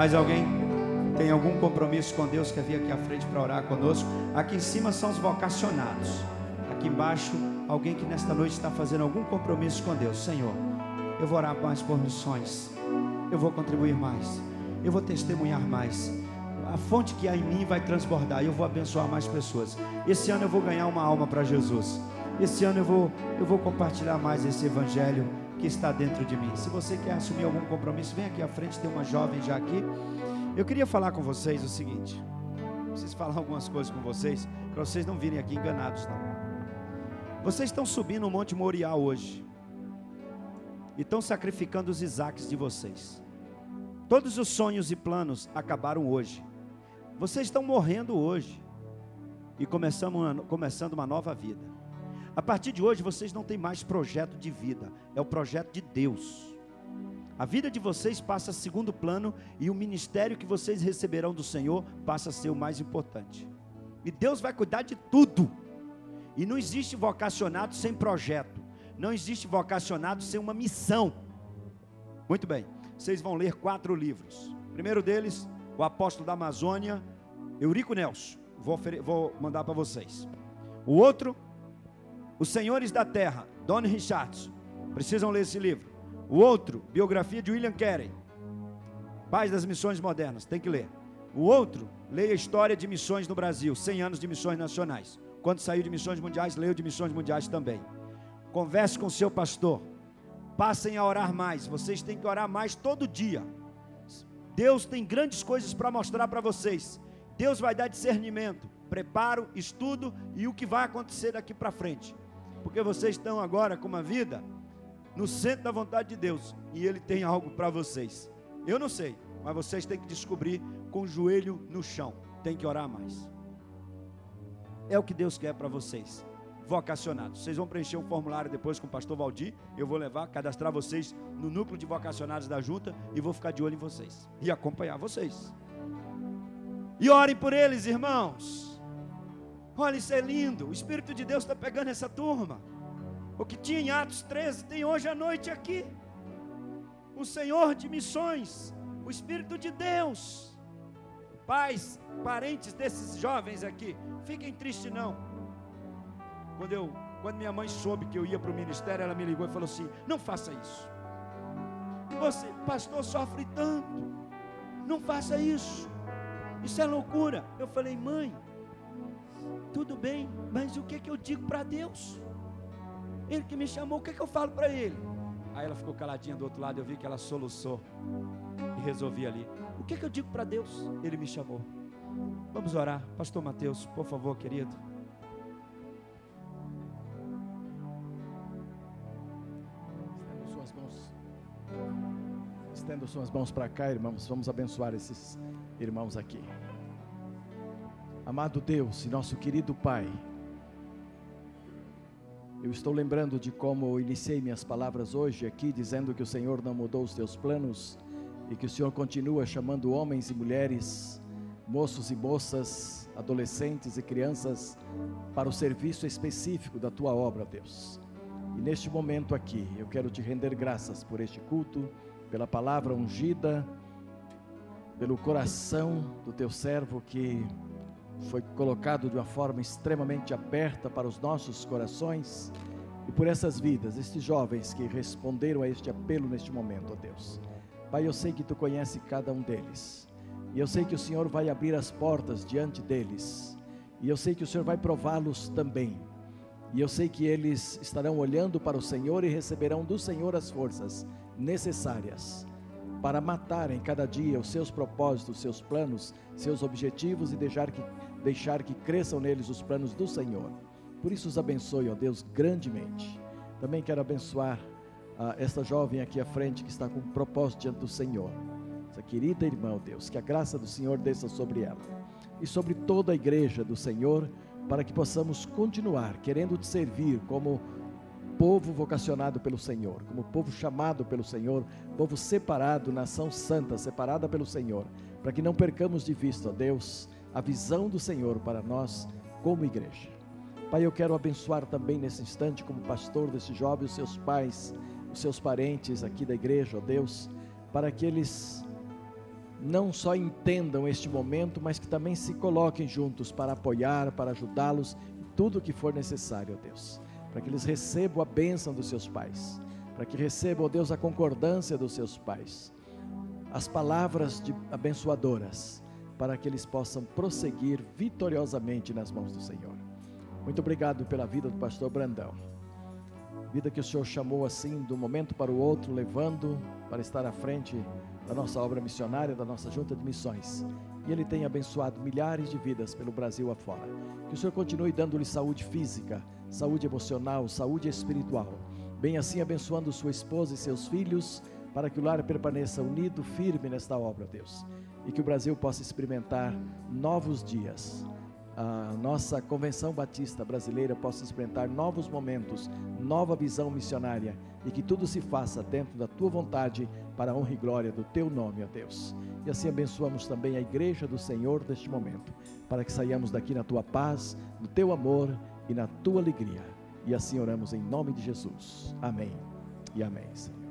Mais alguém? Tem algum compromisso com Deus que vir aqui à frente para orar conosco? Aqui em cima são os vocacionados. Aqui embaixo, alguém que nesta noite está fazendo algum compromisso com Deus. Senhor, eu vou orar mais por missões. Eu vou contribuir mais. Eu vou testemunhar mais. A fonte que há em mim vai transbordar eu vou abençoar mais pessoas. Esse ano eu vou ganhar uma alma para Jesus. Esse ano eu vou, eu vou compartilhar mais esse evangelho que está dentro de mim. Se você quer assumir algum compromisso, vem aqui à frente, tem uma jovem já aqui. Eu queria falar com vocês o seguinte: preciso falar algumas coisas com vocês, para vocês não virem aqui enganados, não. Vocês estão subindo o Monte Moriá hoje, e estão sacrificando os Isaques de vocês. Todos os sonhos e planos acabaram hoje. Vocês estão morrendo hoje e começando uma nova vida. A partir de hoje vocês não têm mais projeto de vida, é o projeto de Deus. A vida de vocês passa a segundo plano e o ministério que vocês receberão do Senhor passa a ser o mais importante. E Deus vai cuidar de tudo. E não existe vocacionado sem projeto. Não existe vocacionado sem uma missão. Muito bem. Vocês vão ler quatro livros. O primeiro deles, o apóstolo da Amazônia, Eurico Nelson. Vou, vou mandar para vocês. O outro, os Senhores da Terra, Don Richardson. Precisam ler esse livro. O outro, biografia de William Carey. Pais das Missões Modernas, tem que ler. O outro, leia a história de missões no Brasil, 100 anos de missões nacionais. Quando saiu de missões mundiais, leia de missões mundiais também. Converse com seu pastor. Passem a orar mais. Vocês têm que orar mais todo dia. Deus tem grandes coisas para mostrar para vocês. Deus vai dar discernimento, preparo, estudo e o que vai acontecer daqui para frente porque vocês estão agora com uma vida no centro da vontade de Deus e Ele tem algo para vocês. Eu não sei, mas vocês têm que descobrir com o joelho no chão. Tem que orar mais. É o que Deus quer para vocês. Vocacionados. Vocês vão preencher um formulário depois com o pastor Valdir. Eu vou levar, cadastrar vocês no núcleo de vocacionados da junta e vou ficar de olho em vocês e acompanhar vocês. E orem por eles, irmãos. Olha, isso é lindo. O Espírito de Deus está pegando essa turma. O que tinha em Atos 13 tem hoje à noite aqui. O Senhor de missões, o Espírito de Deus. Pais, parentes desses jovens aqui, fiquem tristes não. Quando eu, quando minha mãe soube que eu ia para o ministério, ela me ligou e falou assim: "Não faça isso. Você, pastor, sofre tanto. Não faça isso. Isso é loucura." Eu falei: "Mãe, tudo bem, mas o que, que eu digo para Deus? Ele que me chamou, o que, que eu falo para Ele? Aí ela ficou caladinha do outro lado, eu vi que ela soluçou e resolvi ali. O que, que eu digo para Deus? Ele me chamou. Vamos orar. Pastor Mateus, por favor, querido. Estenda suas mãos. Estenda suas mãos para cá, irmãos. Vamos abençoar esses irmãos aqui. Amado Deus e nosso querido Pai, eu estou lembrando de como iniciei minhas palavras hoje aqui, dizendo que o Senhor não mudou os teus planos e que o Senhor continua chamando homens e mulheres, moços e moças, adolescentes e crianças para o serviço específico da tua obra, Deus. E neste momento aqui, eu quero te render graças por este culto, pela palavra ungida, pelo coração do teu servo que foi colocado de uma forma extremamente aberta para os nossos corações e por essas vidas, estes jovens que responderam a este apelo neste momento, ó Deus. Pai, eu sei que tu conhece cada um deles. E eu sei que o Senhor vai abrir as portas diante deles. E eu sei que o Senhor vai prová-los também. E eu sei que eles estarão olhando para o Senhor e receberão do Senhor as forças necessárias para matarem cada dia os seus propósitos, seus planos, seus objetivos e deixar que deixar que cresçam neles os planos do Senhor. Por isso os abençoe, ó Deus, grandemente. Também quero abençoar ah, esta jovem aqui à frente que está com um propósito diante do Senhor. Essa querida irmã, ó Deus, que a graça do Senhor desça sobre ela e sobre toda a igreja do Senhor, para que possamos continuar querendo te servir como povo vocacionado pelo Senhor, como povo chamado pelo Senhor, povo separado, nação santa, separada pelo Senhor, para que não percamos de vista, ó Deus, a visão do Senhor para nós como igreja. Pai, eu quero abençoar também nesse instante, como pastor desse jovem, os seus pais, os seus parentes aqui da igreja, ó Deus, para que eles não só entendam este momento, mas que também se coloquem juntos para apoiar, para ajudá-los, tudo o que for necessário, ó Deus, para que eles recebam a bênção dos seus pais, para que recebam, ó Deus, a concordância dos seus pais, as palavras de abençoadoras, para que eles possam prosseguir vitoriosamente nas mãos do Senhor. Muito obrigado pela vida do pastor Brandão. Vida que o Senhor chamou assim, de um momento para o outro, levando para estar à frente da nossa obra missionária, da nossa junta de missões. E Ele tem abençoado milhares de vidas pelo Brasil afora. Que o Senhor continue dando-lhe saúde física, saúde emocional, saúde espiritual. Bem assim abençoando sua esposa e seus filhos, para que o lar permaneça unido, firme nesta obra, Deus. E que o Brasil possa experimentar novos dias a nossa Convenção Batista Brasileira possa experimentar novos momentos, nova visão missionária e que tudo se faça dentro da tua vontade para a honra e glória do teu nome, ó Deus. E assim abençoamos também a igreja do Senhor neste momento, para que saiamos daqui na tua paz, no teu amor e na tua alegria. E assim oramos em nome de Jesus. Amém e amém, Senhor.